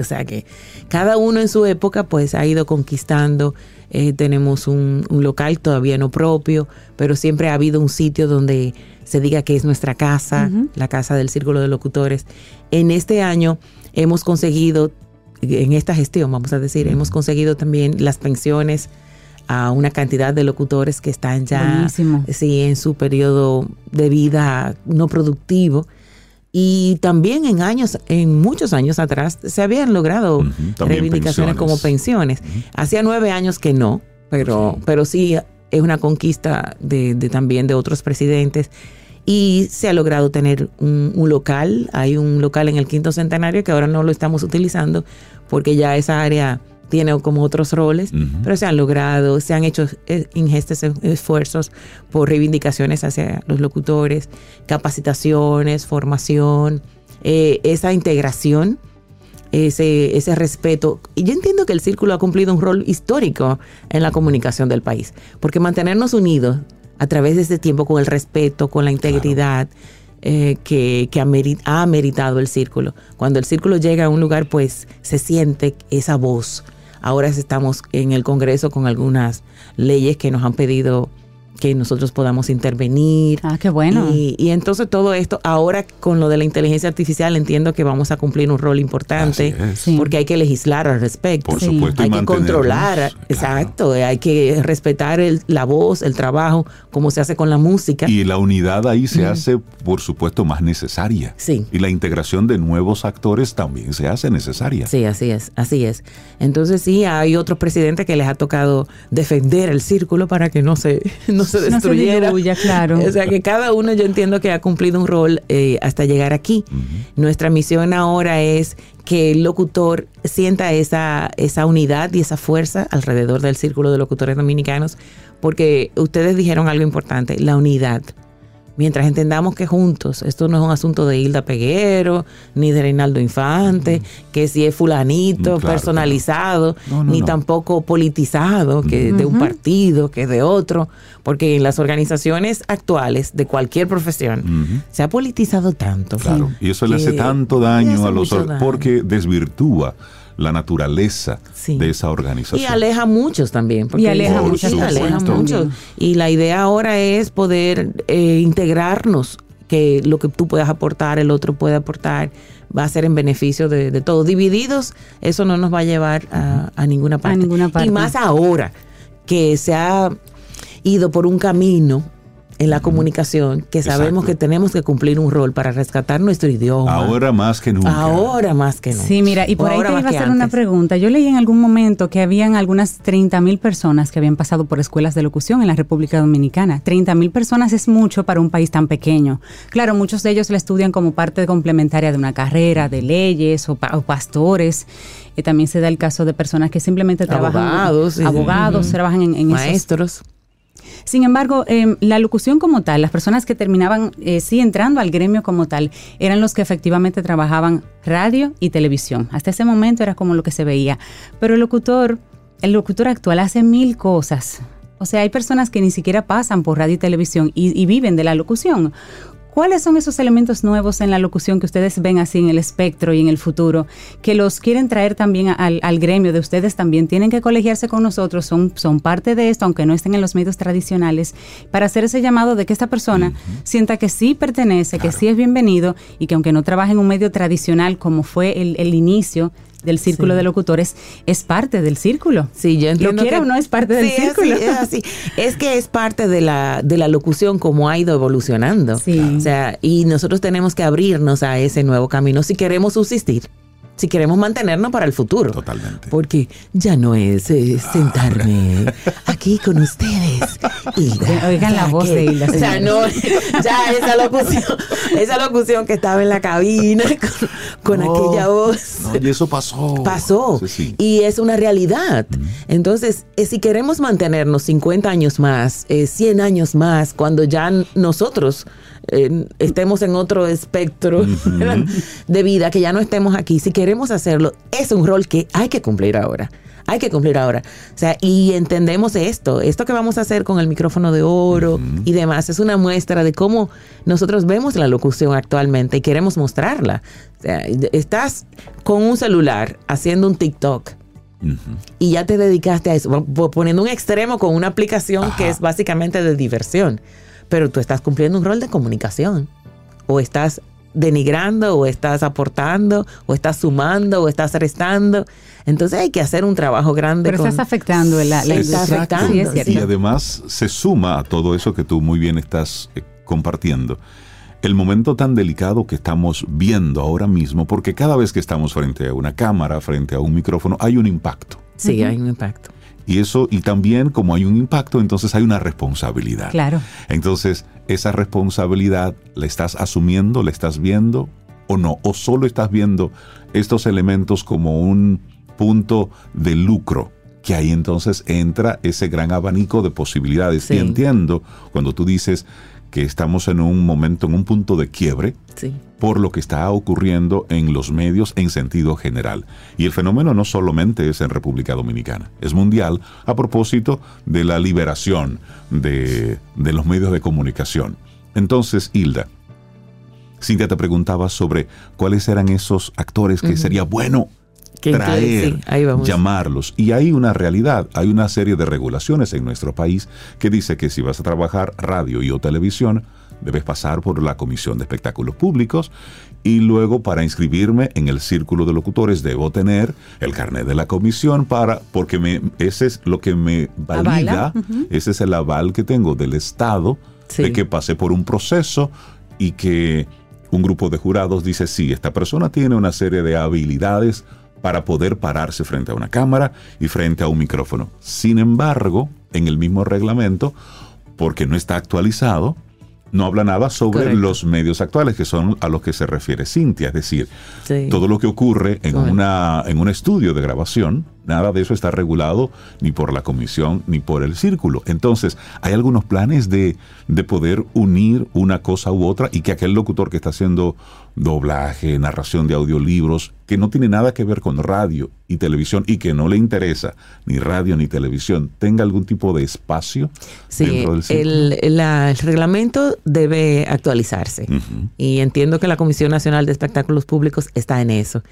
O sea que cada uno en su época pues ha ido conquistando. Eh, tenemos un, un local todavía no propio, pero siempre ha habido un sitio donde se diga que es nuestra casa, la casa del Círculo de Locutores. En este año hemos conseguido, en esta gestión vamos a decir, hemos conseguido también las pensiones a una cantidad de locutores que están ya sí, en su periodo de vida no productivo. Y también en años, en muchos años atrás, se habían logrado reivindicaciones como pensiones. Hacía nueve años que no, pero, pero sí es una conquista de, de también de otros presidentes. Y se ha logrado tener un, un local, hay un local en el quinto centenario que ahora no lo estamos utilizando porque ya esa área tiene como otros roles, pero se han logrado, se han hecho eh, ingestos e- esfuerzos por reivindicaciones hacia los locutores, capacitaciones, formación, eh, esa integración, ese, ese respeto. Y yo entiendo que el círculo ha cumplido un rol histórico en la comunicación del país, porque mantenernos unidos a través de este tiempo con el respeto, con la integridad, eh, que, que ha meritado el círculo. Cuando el círculo llega a un lugar, pues se siente esa voz. Ahora estamos en el Congreso con algunas leyes que nos han pedido que nosotros podamos intervenir. Ah, qué bueno. Y, y entonces todo esto, ahora con lo de la inteligencia artificial, entiendo que vamos a cumplir un rol importante porque hay que legislar al respecto. Por Sí. supuesto, Hay que controlar, claro. exacto, hay que respetar el- la voz, el trabajo, como se hace con la música. Y la unidad ahí se hace, por supuesto, más necesaria. Sí. Y la integración de nuevos actores también se hace necesaria. Sí, así es, así es. Entonces sí, hay otros presidentes que les ha tocado defender el círculo para que no se, no se No se destruyera. diluya, claro. O sea que cada uno yo entiendo que ha cumplido un rol eh, hasta llegar aquí. Nuestra misión ahora es que el locutor sienta esa, esa unidad y esa fuerza alrededor del círculo de locutores dominicanos, porque ustedes dijeron algo importante, la unidad. Mientras entendamos que juntos, esto no es un asunto de Hilda Peguero, ni de Reinaldo Infante, que si es fulanito, Mm, claro, personalizado, claro. No, no, ni no. tampoco politizado, que es de un partido, que es de otro, porque en las organizaciones actuales de cualquier profesión se ha politizado tanto. Claro, y eso le hace tanto daño hace a los daño. porque desvirtúa la naturaleza Sí. de esa Y organización. aleja a muchos también. porque Y aleja muchas aleja a muchos. Y la idea ahora es poder eh, integrarnos, que lo que tú puedas aportar, el otro puede aportar, va a ser en beneficio de, de todos. Divididos, eso no nos va a llevar a, a ninguna parte. ninguna parte. Y más ahora que se ha ido por un camino en la comunicación que sabemos Exacto. que tenemos que cumplir un rol para rescatar nuestro idioma. Ahora más que nunca. Ahora más que nunca. Sí, mira, y por O ahí te iba a hacer una pregunta. Yo leí en algún momento que habían algunas 30 mil personas que habían pasado por escuelas de locución en la República Dominicana. 30 mil personas es mucho para un país tan pequeño. Claro, muchos de ellos la estudian como parte complementaria de una carrera, de leyes o, pa- o pastores. Y también se da el caso de personas que simplemente trabajan. Abogados. Abogados, trabajan en, en esos Maestros. Sin embargo, eh, la locución como tal, las personas que terminaban eh, sí entrando al gremio como tal, eran los que efectivamente trabajaban radio y televisión. Hasta ese momento era como lo que se veía. Pero el locutor, el locutor actual hace mil cosas. O sea, hay personas que ni siquiera pasan por radio y televisión y viven de la locución. ¿Cuáles son esos elementos nuevos en la locución que ustedes ven así en el espectro y en el futuro, que los quieren traer también al, al gremio de ustedes también? Tienen que colegiarse con nosotros, son, son parte de esto, aunque no estén en los medios tradicionales, para hacer ese llamado de que esta persona sienta que sí pertenece, que sí es bienvenido y que aunque no trabaje en un medio tradicional como fue el, el inicio del círculo Sí. de locutores, es parte del círculo. Sí, yo entiendo Lo quiera que- o no es parte del Sí, círculo. así, Es, así. Es que es parte de la, de la locución como ha ido evolucionando. Sí. O sea, y nosotros tenemos que abrirnos a ese nuevo camino si queremos subsistir, si queremos mantenernos para el futuro. Totalmente. Porque ya no es eh, sentarme aquí con ustedes. Hilda. Oigan la voz de Hilda, O sea, no, ya esa locución, esa locución que estaba en la cabina con, con No, aquella voz. no, y eso pasó. Pasó Sí, sí. y es una realidad. Entonces, eh, si queremos mantenernos 50 años más, eh, 100 años más, cuando ya nosotros eh, estemos en otro espectro de vida, que ya no estemos aquí, si queremos hacerlo, es un rol que hay que cumplir ahora. Hay que cumplir ahora. O sea, y entendemos esto. Esto que vamos a hacer con el micrófono de oro y demás es una muestra de cómo nosotros vemos la locución actualmente y queremos mostrarla. O sea, estás con un celular haciendo un TikTok Ujú. y ya te dedicaste a eso, po- poniendo un extremo con una aplicación Ajá. que es básicamente de diversión, pero tú estás cumpliendo un rol de comunicación, o estás denigrando, o estás aportando, o estás sumando, o estás restando. Entonces hay que hacer un trabajo grande. Pero con- estás afectando la, la Está afectando, Sí, es cierto. Y además se suma a todo eso que tú muy bien estás eh, compartiendo. El momento tan delicado que estamos viendo ahora mismo, porque cada vez que estamos frente a una cámara, frente a un micrófono, hay un impacto. Sí, hay un impacto. Y eso, y también como hay un impacto, entonces hay una responsabilidad. Claro. Entonces, esa responsabilidad la estás asumiendo, la estás viendo o no, o solo estás viendo estos elementos como un punto de lucro, que ahí entonces entra ese gran abanico de posibilidades. Sí. Y entiendo cuando tú dices que estamos en un momento, en un punto de quiebre, Sí. Por lo que está ocurriendo en los medios en sentido general. Y el fenómeno no solamente es en República Dominicana, es mundial a propósito de la liberación de, de los medios de comunicación. Entonces, Hilda, Cintia te preguntaba sobre cuáles eran esos actores que sería bueno traer, sí, ahí vamos. llamarlos. Y hay una realidad, hay una serie de regulaciones en nuestro país que dice que si vas a trabajar radio y o televisión, debes pasar por la Comisión de Espectáculos Públicos y luego para inscribirme en el círculo de locutores debo tener el carnet de la comisión para porque me ese es lo que me valida, ese es el aval que tengo del Estado Sí. de que pasé por un proceso y que un grupo de jurados dice, sí, esta persona tiene una serie de habilidades para poder pararse frente a una cámara y frente a un micrófono. Sin embargo, en el mismo reglamento, porque no está actualizado, no habla nada sobre Correcto. los medios actuales, que son a los que se refiere Cintia. Es decir, Sí. todo lo que ocurre en, Correcto. una, en un estudio de grabación, nada de eso está regulado ni por la comisión ni por el círculo. Entonces, hay algunos planes de, de poder unir una cosa u otra y que aquel locutor que está haciendo doblaje, narración de audiolibros, que no tiene nada que ver con radio y televisión y que no le interesa ni radio ni televisión, tenga algún tipo de espacio Sí, dentro del círculo. el, la- el reglamento debe actualizarse. Y entiendo que la Comisión Nacional de Espectáculos Públicos está en eso.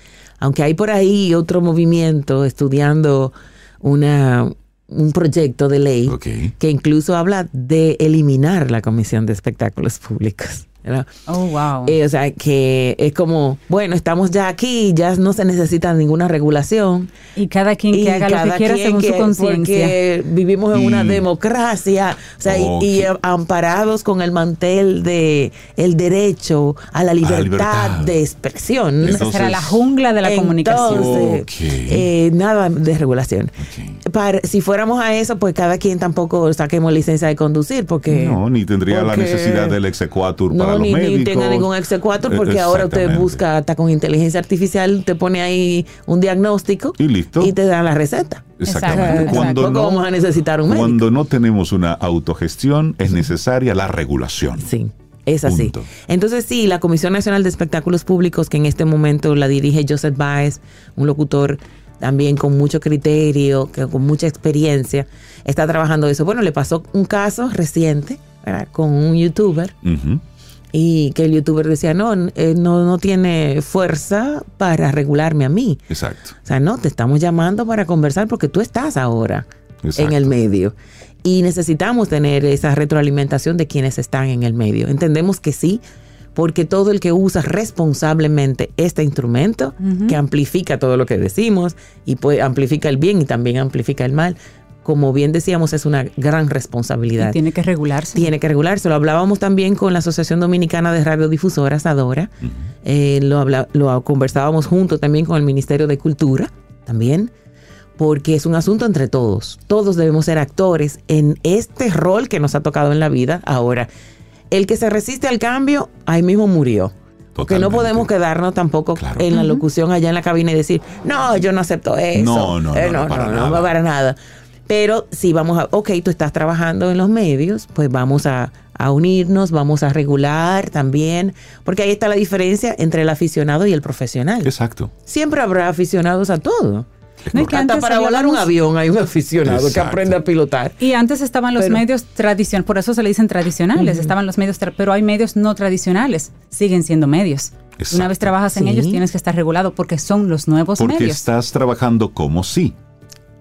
Aunque hay por ahí otro movimiento estudiando una, un proyecto de ley que incluso habla de eliminar la Comisión de Espectáculos Públicos. ¿Verdad? Oh, wow. Eh, o sea, que es como, bueno, estamos ya aquí, ya no se necesita ninguna regulación. y cada quien que haga lo que quiera su conciencia. Porque vivimos en una Y- democracia, o sea, y- y, amparados con el mantel de el derecho a la libertad, libertad. de expresión. Esa Entonces- será la jungla de la comunicación. Entonces, Ok. eh, nada de regulación. Para- si fuéramos a eso, pues cada quien tampoco saquemos licencia de conducir, porque No, ni tendría la necesidad del exequatur no, para ni, médicos. ni tenga ningún exequatur, Eh, porque ahora usted busca hasta con inteligencia artificial, te pone ahí un diagnóstico Y listo. y te da la receta. Exactamente. Exacto. Cuando no, vamos a necesitar un médico. cuando no tenemos una autogestión, es necesaria la regulación. Sí. Es así. Punto. Entonces, sí, la Comisión Nacional de Espectáculos Públicos, que en este momento la dirige Joseph Baez, un locutor también con mucho criterio, que con mucha experiencia, está trabajando eso. Bueno, le pasó un caso reciente ¿verdad? con un youtuber Ujú. Y que el youtuber decía, no, eh, no, no tiene fuerza para regularme a mí. Exacto. O sea, no, te estamos llamando para conversar porque tú estás ahora Exacto. en el medio. Y necesitamos tener esa retroalimentación de quienes están en el medio. Entendemos que sí, porque todo el que usa responsablemente este instrumento, que amplifica todo lo que decimos y puede, amplifica el bien y también amplifica el mal, como bien decíamos, es una gran responsabilidad Y tiene que regularse. tiene que regularse. Lo hablábamos también con la Asociación Dominicana de Radiodifusoras, ADORA. Eh, lo, habla- lo conversábamos junto también con el Ministerio de Cultura, también, porque es un asunto entre todos. Todos debemos ser actores en este rol que nos ha tocado en la vida. Ahora, el que se resiste al cambio, ahí mismo murió. Porque no podemos quedarnos tampoco Claro. en la locución allá en la cabina y decir, no, yo no acepto eso. No, no, Eh, no, no, para no, nada. para nada. Pero si vamos a, ok, tú estás trabajando en los medios, pues vamos a, a unirnos, vamos a regular también, porque ahí está la diferencia entre el aficionado y el profesional. Exacto. Siempre habrá aficionados a todo. No, es que Hasta antes para volar un avión hay un aficionado que aprende a pilotar. Y antes estaban los Pero- medios tradicionales, por eso se le dicen tradicionales, estaban los medios, tra- pero hay medios no tradicionales, siguen siendo medios. Exacto. Una vez trabajas en Sí. ellos tienes que estar regulado porque son los nuevos Porque medios. estás trabajando como sí.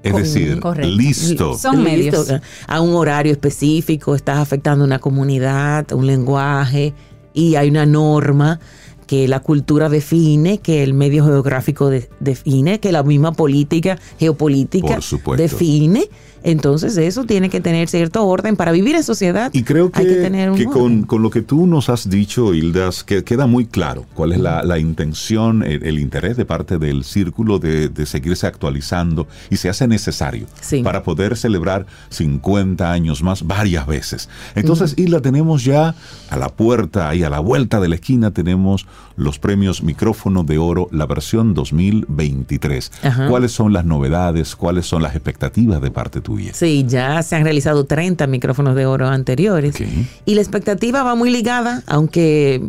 Es decir, correcto. listo. Son Listo, medios. A un horario específico, estás afectando una comunidad, un lenguaje, y hay una norma que la cultura define, que el medio geográfico de- define, que la misma política geopolítica define. Entonces eso tiene que tener cierto orden. Para vivir en sociedad Y creo que, hay que tener un que con, con lo que tú nos has dicho, Hildas, que queda muy claro cuál es la, la intención, el, el interés de parte del círculo de, de seguirse actualizando y se hace necesario Sí. para poder celebrar 50 años más varias veces. Entonces, Hilda, tenemos ya a la puerta y a la vuelta de la esquina tenemos los premios Micrófono de Oro, la versión 2023. Ajá. ¿Cuáles son las novedades? ¿Cuáles son las expectativas de parte tuya? Sí, ya se han realizado 30 micrófonos de oro anteriores. Ok. Y la expectativa va muy ligada, aunque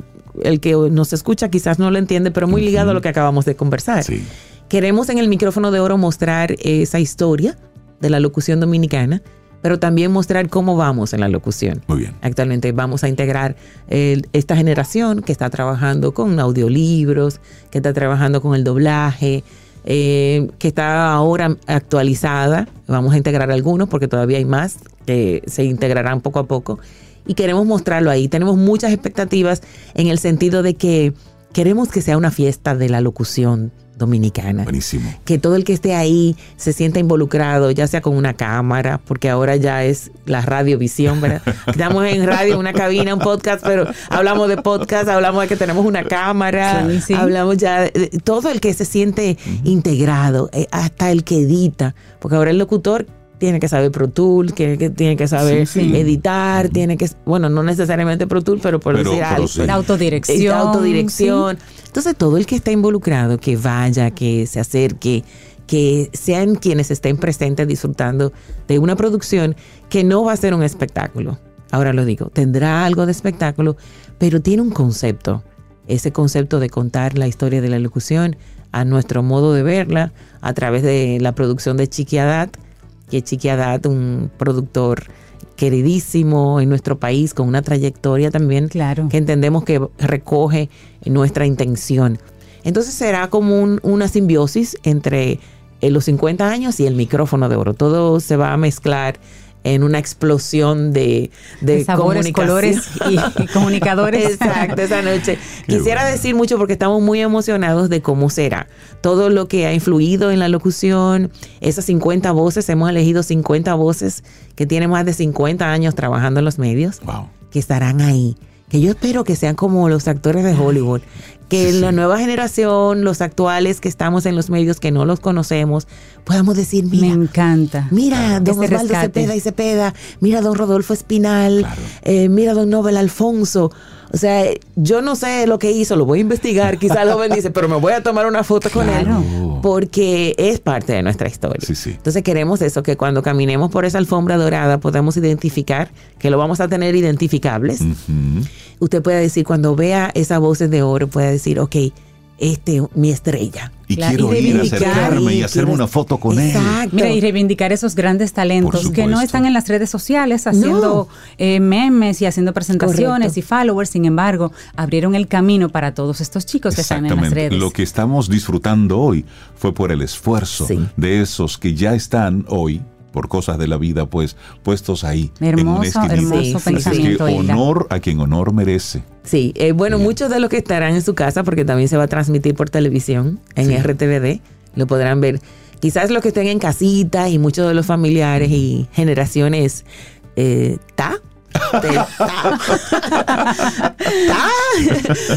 el que nos escucha quizás no lo entiende, pero muy ligado a lo que acabamos de conversar. Sí. Queremos en el micrófono de oro mostrar esa historia de la locución dominicana, pero también mostrar cómo vamos en la locución. Muy bien. Actualmente vamos a integrar eh, esta generación que está trabajando con audiolibros, que está trabajando con el doblaje, eh, que está ahora actualizada. Vamos a integrar algunos porque todavía hay más que se integrarán poco a poco. Y queremos mostrarlo ahí. Tenemos muchas expectativas en el sentido de que queremos que sea una fiesta de la locución dominicana. Buenísimo. Que todo el que esté ahí se sienta involucrado, ya sea con una cámara, porque ahora ya es la radiovisión, ¿verdad? Estamos en radio, una cabina, un podcast, pero hablamos de podcast, hablamos de que tenemos una cámara, Sí, sí. hablamos ya de, de todo el que se siente integrado, eh, hasta el que edita, porque ahora el locutor tiene que saber Pro Tools, que, que tiene que saber Sí, sí. editar, tiene que, bueno, no necesariamente Pro Tools, pero por Pero- decir pero algo. sí. La autodirección. Autodirección. Entonces, todo el que está involucrado, que vaya, que se acerque, que sean quienes estén presentes disfrutando de una producción que no va a ser un espectáculo. Ahora lo digo, tendrá algo de espectáculo, pero tiene un concepto. Ese concepto de contar la historia de la locución a nuestro modo de verla, a través de la producción de Chiqui Haddad, que Chiqui Haddad, un productor queridísimo en nuestro país, con una trayectoria también Claro. que entendemos que recoge nuestra intención. Entonces será como un- una simbiosis entre eh, los 50 años y el micrófono de oro. Todo se va a mezclar en una explosión de, de, De sabores, colores y, y comunicadores. Exacto, esa noche. Qué Quisiera bueno. decir mucho porque estamos muy emocionados de cómo será. Todo lo que ha influido en la locución, esas 50 voces, hemos elegido 50 voces que tienen más de 50 años trabajando en los medios Wow. que estarán ahí. Que yo espero que sean como los actores de Hollywood. Que Sí, la sí. nueva generación, los actuales que estamos en los medios que no los conocemos, podamos decir, Me mira, encanta. Mira, don Osvaldo rescate. Cepeda y Cepeda, mira don Rodolfo Espinal, Claro. eh, mira don Nobel Alfonso. O sea, yo no sé lo que hizo, lo voy a investigar. Quizá el joven dice, pero me voy a tomar una foto con Claro. él. Porque es parte de nuestra historia. Sí, sí. Entonces queremos eso, que cuando caminemos por esa alfombra dorada podamos identificar, que lo vamos a tener identificables. Usted puede decir, cuando vea esas voces de oro, puede decir, ok, este mi estrella. Y Claro, quiero y ir acercarme y y hacerme quieres- una foto con él. Exacto. Mira, y reivindicar esos grandes talentos que no están en las redes sociales haciendo eh, memes y haciendo presentaciones Correcto. y followers, sin embargo, abrieron el camino para todos estos chicos que están en las Exactamente. redes. Lo que estamos disfrutando hoy fue por el esfuerzo Sí. de esos que ya están hoy, por cosas de la vida, pues puestos ahí. en una Hermoso, hermoso Sí, pensamiento, Así que honor a quien honor merece. Sí, eh, bueno, Bien. muchos de los que estarán en su casa, porque también se va a transmitir por televisión en Sí. RTVD, lo podrán ver. Quizás los que estén en casita y muchos de los familiares y generaciones eh, ta. de ta. Ta.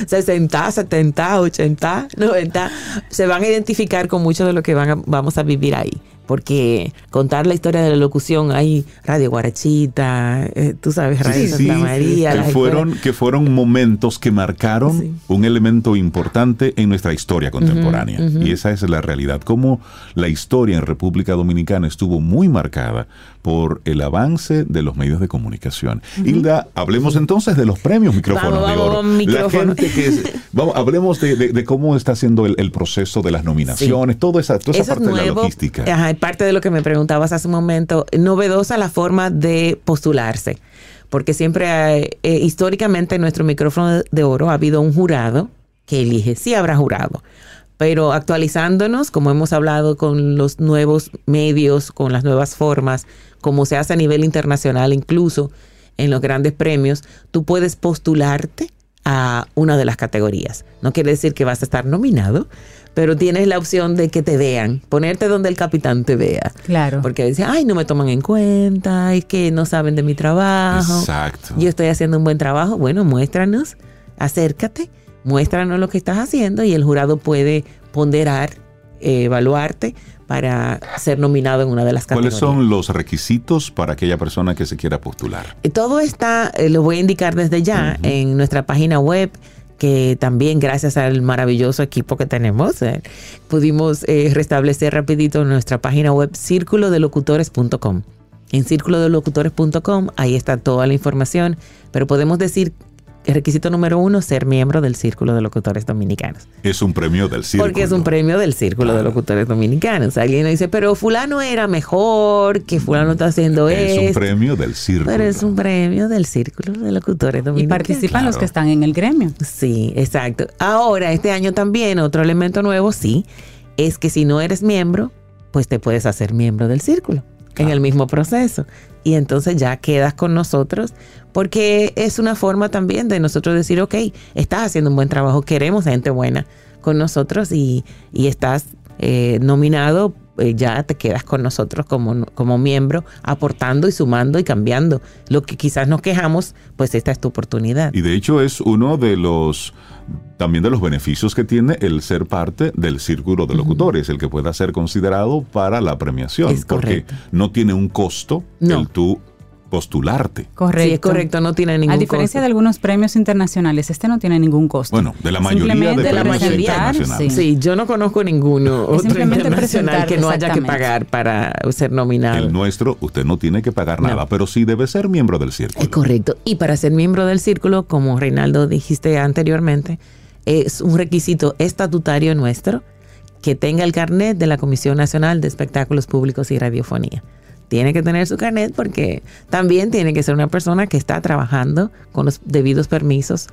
60, 70, 80, 90, se van a identificar con mucho de lo que van a- vamos a vivir ahí. Porque contar la historia de la locución, hay Radio Guarachita, eh, tú sabes, Radio Sí, Santa sí, María. que las fueron, que fueron momentos que marcaron Sí. un elemento importante en nuestra historia contemporánea. ujú. Y esa es la realidad. Como la historia en República Dominicana estuvo muy marcada por el avance de los medios de comunicación. Hilda, hablemos entonces de los premios micrófonos Vamos, de vamos, oro. micrófono. La gente que es- vamos, hablemos de, de- de cómo está haciendo el, el proceso de las nominaciones, toda esa, toda esa Eso es parte de la logística. Ajá, parte de lo que me preguntabas hace un momento. Novedosa la forma de postularse. Porque siempre, hay- eh, históricamente, en nuestro micrófono de oro ha habido un jurado que elige. Sí habrá jurado. Pero actualizándonos, como hemos hablado con los nuevos medios, con las nuevas formas, como se hace a nivel internacional, incluso en los grandes premios, tú puedes postularte a una de las categorías. No quiere decir que vas a estar nominado, pero tienes la opción de que te vean, ponerte donde el capitán te vea. Claro. Porque dicen, ay, no me toman en cuenta, es que no saben de mi trabajo. Exacto. Yo estoy haciendo un buen trabajo. Bueno, muéstranos, acércate, muéstranos lo que estás haciendo y el jurado puede ponderar, eh, evaluarte para ser nominado en una de las ¿Cuáles categorías. son los requisitos para aquella persona que se quiera postular? Eh, Todo está, eh, lo voy a indicar desde ya, en nuestra página web, que también gracias al maravilloso equipo que tenemos, eh, pudimos eh, restablecer rapidito nuestra página web círculodelocutores.com. En círculodelocutores.com, ahí está toda la información, pero podemos decir el requisito número uno, ser miembro del Círculo de Locutores Dominicanos. Es un premio del círculo. Porque es un premio del Círculo de. Locutores Dominicanos. Alguien dice, pero fulano era mejor, que fulano está haciendo Es un premio del círculo. Pero es un premio del Círculo de Locutores y Dominicanos. participan los que están en el gremio. Sí, exacto. Ahora, este año también, otro elemento nuevo, sí, es que si no eres miembro, pues te puedes hacer miembro del círculo en el mismo proceso. Y entonces ya quedas con nosotros porque es una forma también de nosotros decir, ok, estás haciendo un buen trabajo, queremos gente buena con nosotros y, y estás eh, nominado, eh, ya te quedas con nosotros como, como miembro, aportando y sumando y cambiando. Lo que quizás nos quejamos, pues esta es tu oportunidad. Y de hecho es uno de los también de los beneficios que tiene el ser parte del círculo de locutores, el que pueda ser considerado para la premiación, Es porque no tiene un costo No. el tú postularte. Correcto. Sí, es correcto, no tiene ningún A diferencia costo. de algunos premios internacionales, este no tiene ningún costo. Bueno, de la mayoría de Simplemente de la mayoría. Sí, yo no conozco ninguno otro simplemente internacional que no haya que pagar para ser nominado. El nuestro, usted no tiene que pagar No. nada, pero sí debe ser miembro del círculo. Es correcto. Y para ser miembro del círculo, como Reinaldo dijiste anteriormente, es un requisito estatutario nuestro que tenga el carnet de la Comisión Nacional de Espectáculos Públicos y Radiofonía. Tiene que tener su carnet porque también tiene que ser una persona que está trabajando con los debidos permisos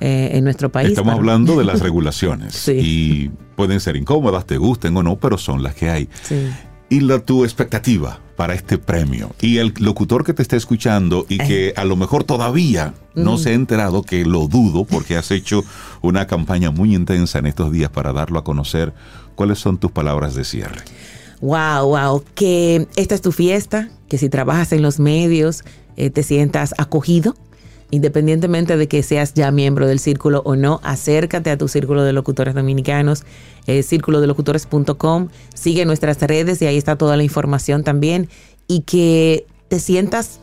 eh, en nuestro país. Estamos para- hablando de las regulaciones Sí. y pueden ser incómodas, te gusten o no, pero son las que hay. Sí. Y la, tu expectativa para este premio y el locutor que te está escuchando y que a lo mejor todavía no se ha enterado, que lo dudo porque has hecho una campaña muy intensa en estos días para darlo a conocer, ¿cuáles son tus palabras de cierre? Wow, wow, que esta es tu fiesta, que si trabajas en los medios eh, te sientas acogido, independientemente de que seas ya miembro del círculo o no, acércate a tu círculo de locutores dominicanos, eh, círculodelocutores.com, sigue nuestras redes y ahí está toda la información también y que te sientas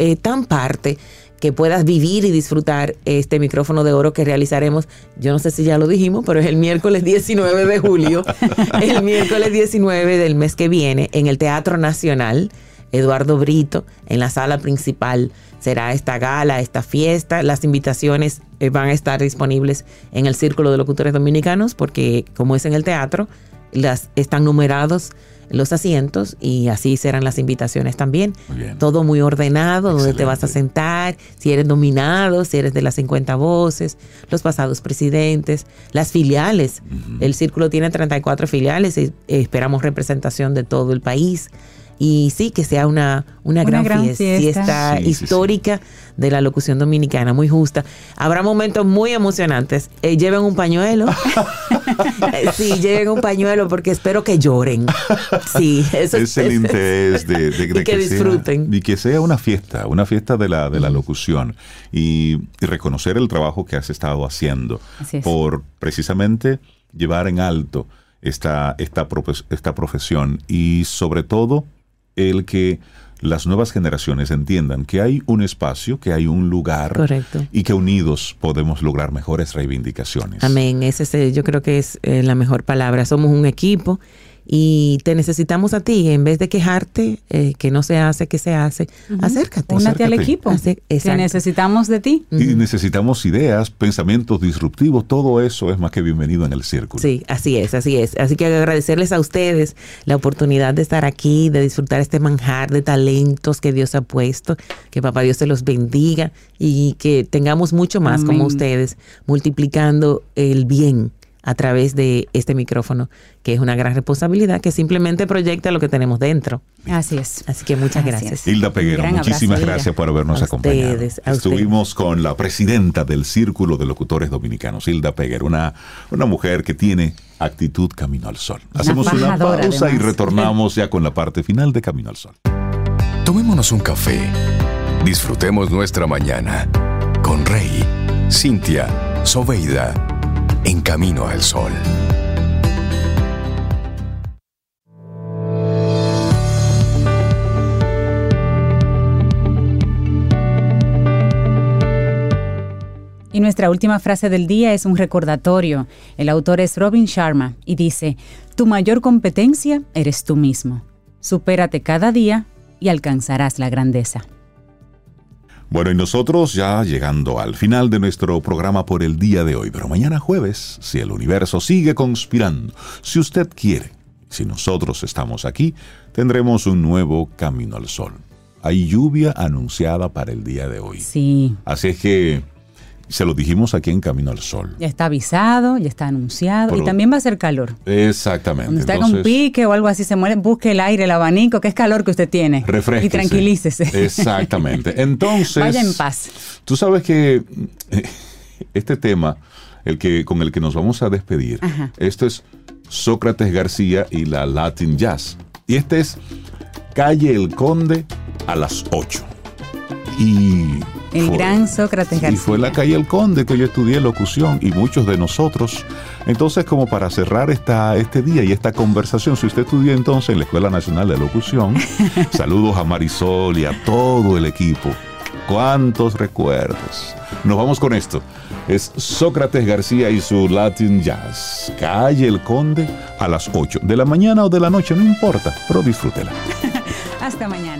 eh, tan parte que puedas vivir y disfrutar este micrófono de oro que realizaremos. Yo no sé si ya lo dijimos, pero es el miércoles 19 de julio, el miércoles 19 del mes que viene en el Teatro Nacional. Eduardo Brito, en la sala principal será esta gala, esta fiesta. Las invitaciones eh, van a estar disponibles en el Círculo de Locutores Dominicanos porque como es en el teatro, las están numerados los asientos y así serán las invitaciones también. Muy bien. Todo muy ordenado, donde te vas a sentar, si eres nominado, si eres de las 50 voces, los pasados presidentes, las filiales. El círculo tiene 34 filiales y esperamos representación de todo el país. Y sí, que sea una, una, Una gran, gran fiesta, fiesta. Sí, sí, sí. histórica de la locución dominicana, muy justa. Habrá momentos muy emocionantes. Eh, lleven un pañuelo. Sí, lleven un pañuelo porque espero que lloren. Sí, eso es el interés de, de- de Y que disfruten. Sea, y que sea una fiesta, una fiesta de la, de la locución y, y reconocer el trabajo que has estado haciendo Así es. por precisamente llevar en alto esta, esta, esta profesión y sobre todo el que las nuevas generaciones entiendan que hay un espacio, que hay un lugar Correcto. y que unidos podemos lograr mejores reivindicaciones. Amén. Ese es, eh, yo creo que es eh, la mejor palabra. Somos un equipo y te necesitamos a ti. En vez de quejarte, eh, que no se hace, que se hace, acércate. Únate al equipo. Que exacto. necesitamos de ti. Y necesitamos ideas, pensamientos disruptivos, todo eso es más que bienvenido en el círculo. Sí, así es, así es. Así que agradecerles a ustedes la oportunidad de estar aquí, de disfrutar este manjar de talentos que Dios ha puesto, que Papá Dios se los bendiga y que tengamos mucho más como ustedes, multiplicando el bien a través de este micrófono, que es una gran responsabilidad que simplemente proyecta lo que tenemos dentro. Así es. Así que muchas Así gracias. es. Hilda Peguero, gran muchísimas abrazo, gracias por habernos A acompañado. ustedes, a Estuvimos con la presidenta del Círculo de Locutores Dominicanos, Hilda Peguero, una, una mujer que tiene actitud Camino al Sol. Hacemos una pausa y retornamos ya con la parte final de Camino al Sol. Tomémonos un café. Disfrutemos nuestra mañana con Rey, Cintia, Soveida, en camino al sol. Y nuestra última frase del día es un recordatorio. El autor es Robin Sharma y dice, tu mayor competencia eres tú mismo. Supérate cada día y alcanzarás la grandeza. Bueno, y nosotros ya llegando al final de nuestro programa por el día de hoy, pero mañana jueves, si el universo sigue conspirando, si usted quiere, si nosotros estamos aquí, tendremos un nuevo Camino al Sol. Hay lluvia anunciada para el día de hoy. Sí, Así es que Se lo dijimos aquí en Camino al Sol. Ya está avisado, ya está anunciado y también va a ser calor. Exactamente. Cuando está con Entonces, pique o algo así, se muere, busque el aire, el abanico, que es calor que usted tiene. refresquese. Y tranquilícese. Exactamente. Entonces. Vaya en paz. Tú sabes que eh, este tema, el que, con el que nos vamos a despedir, Ajá. esto es Sócrates García y la Latin Jazz. Y este es Calle El Conde a las 8. Y. El fue- gran Sócrates Y García. fue en la calle El Conde que yo estudié locución y muchos de nosotros. Entonces, como para cerrar esta, este día y esta conversación, si usted estudió entonces en la Escuela Nacional de Locución, saludos a Marisol y a todo el equipo. ¿Cuántos recuerdos? Nos vamos con esto. Es Sócrates García y su Latin Jazz. Calle El Conde a las 8 de la mañana o de la noche, no importa, pero disfrútela. Hasta mañana.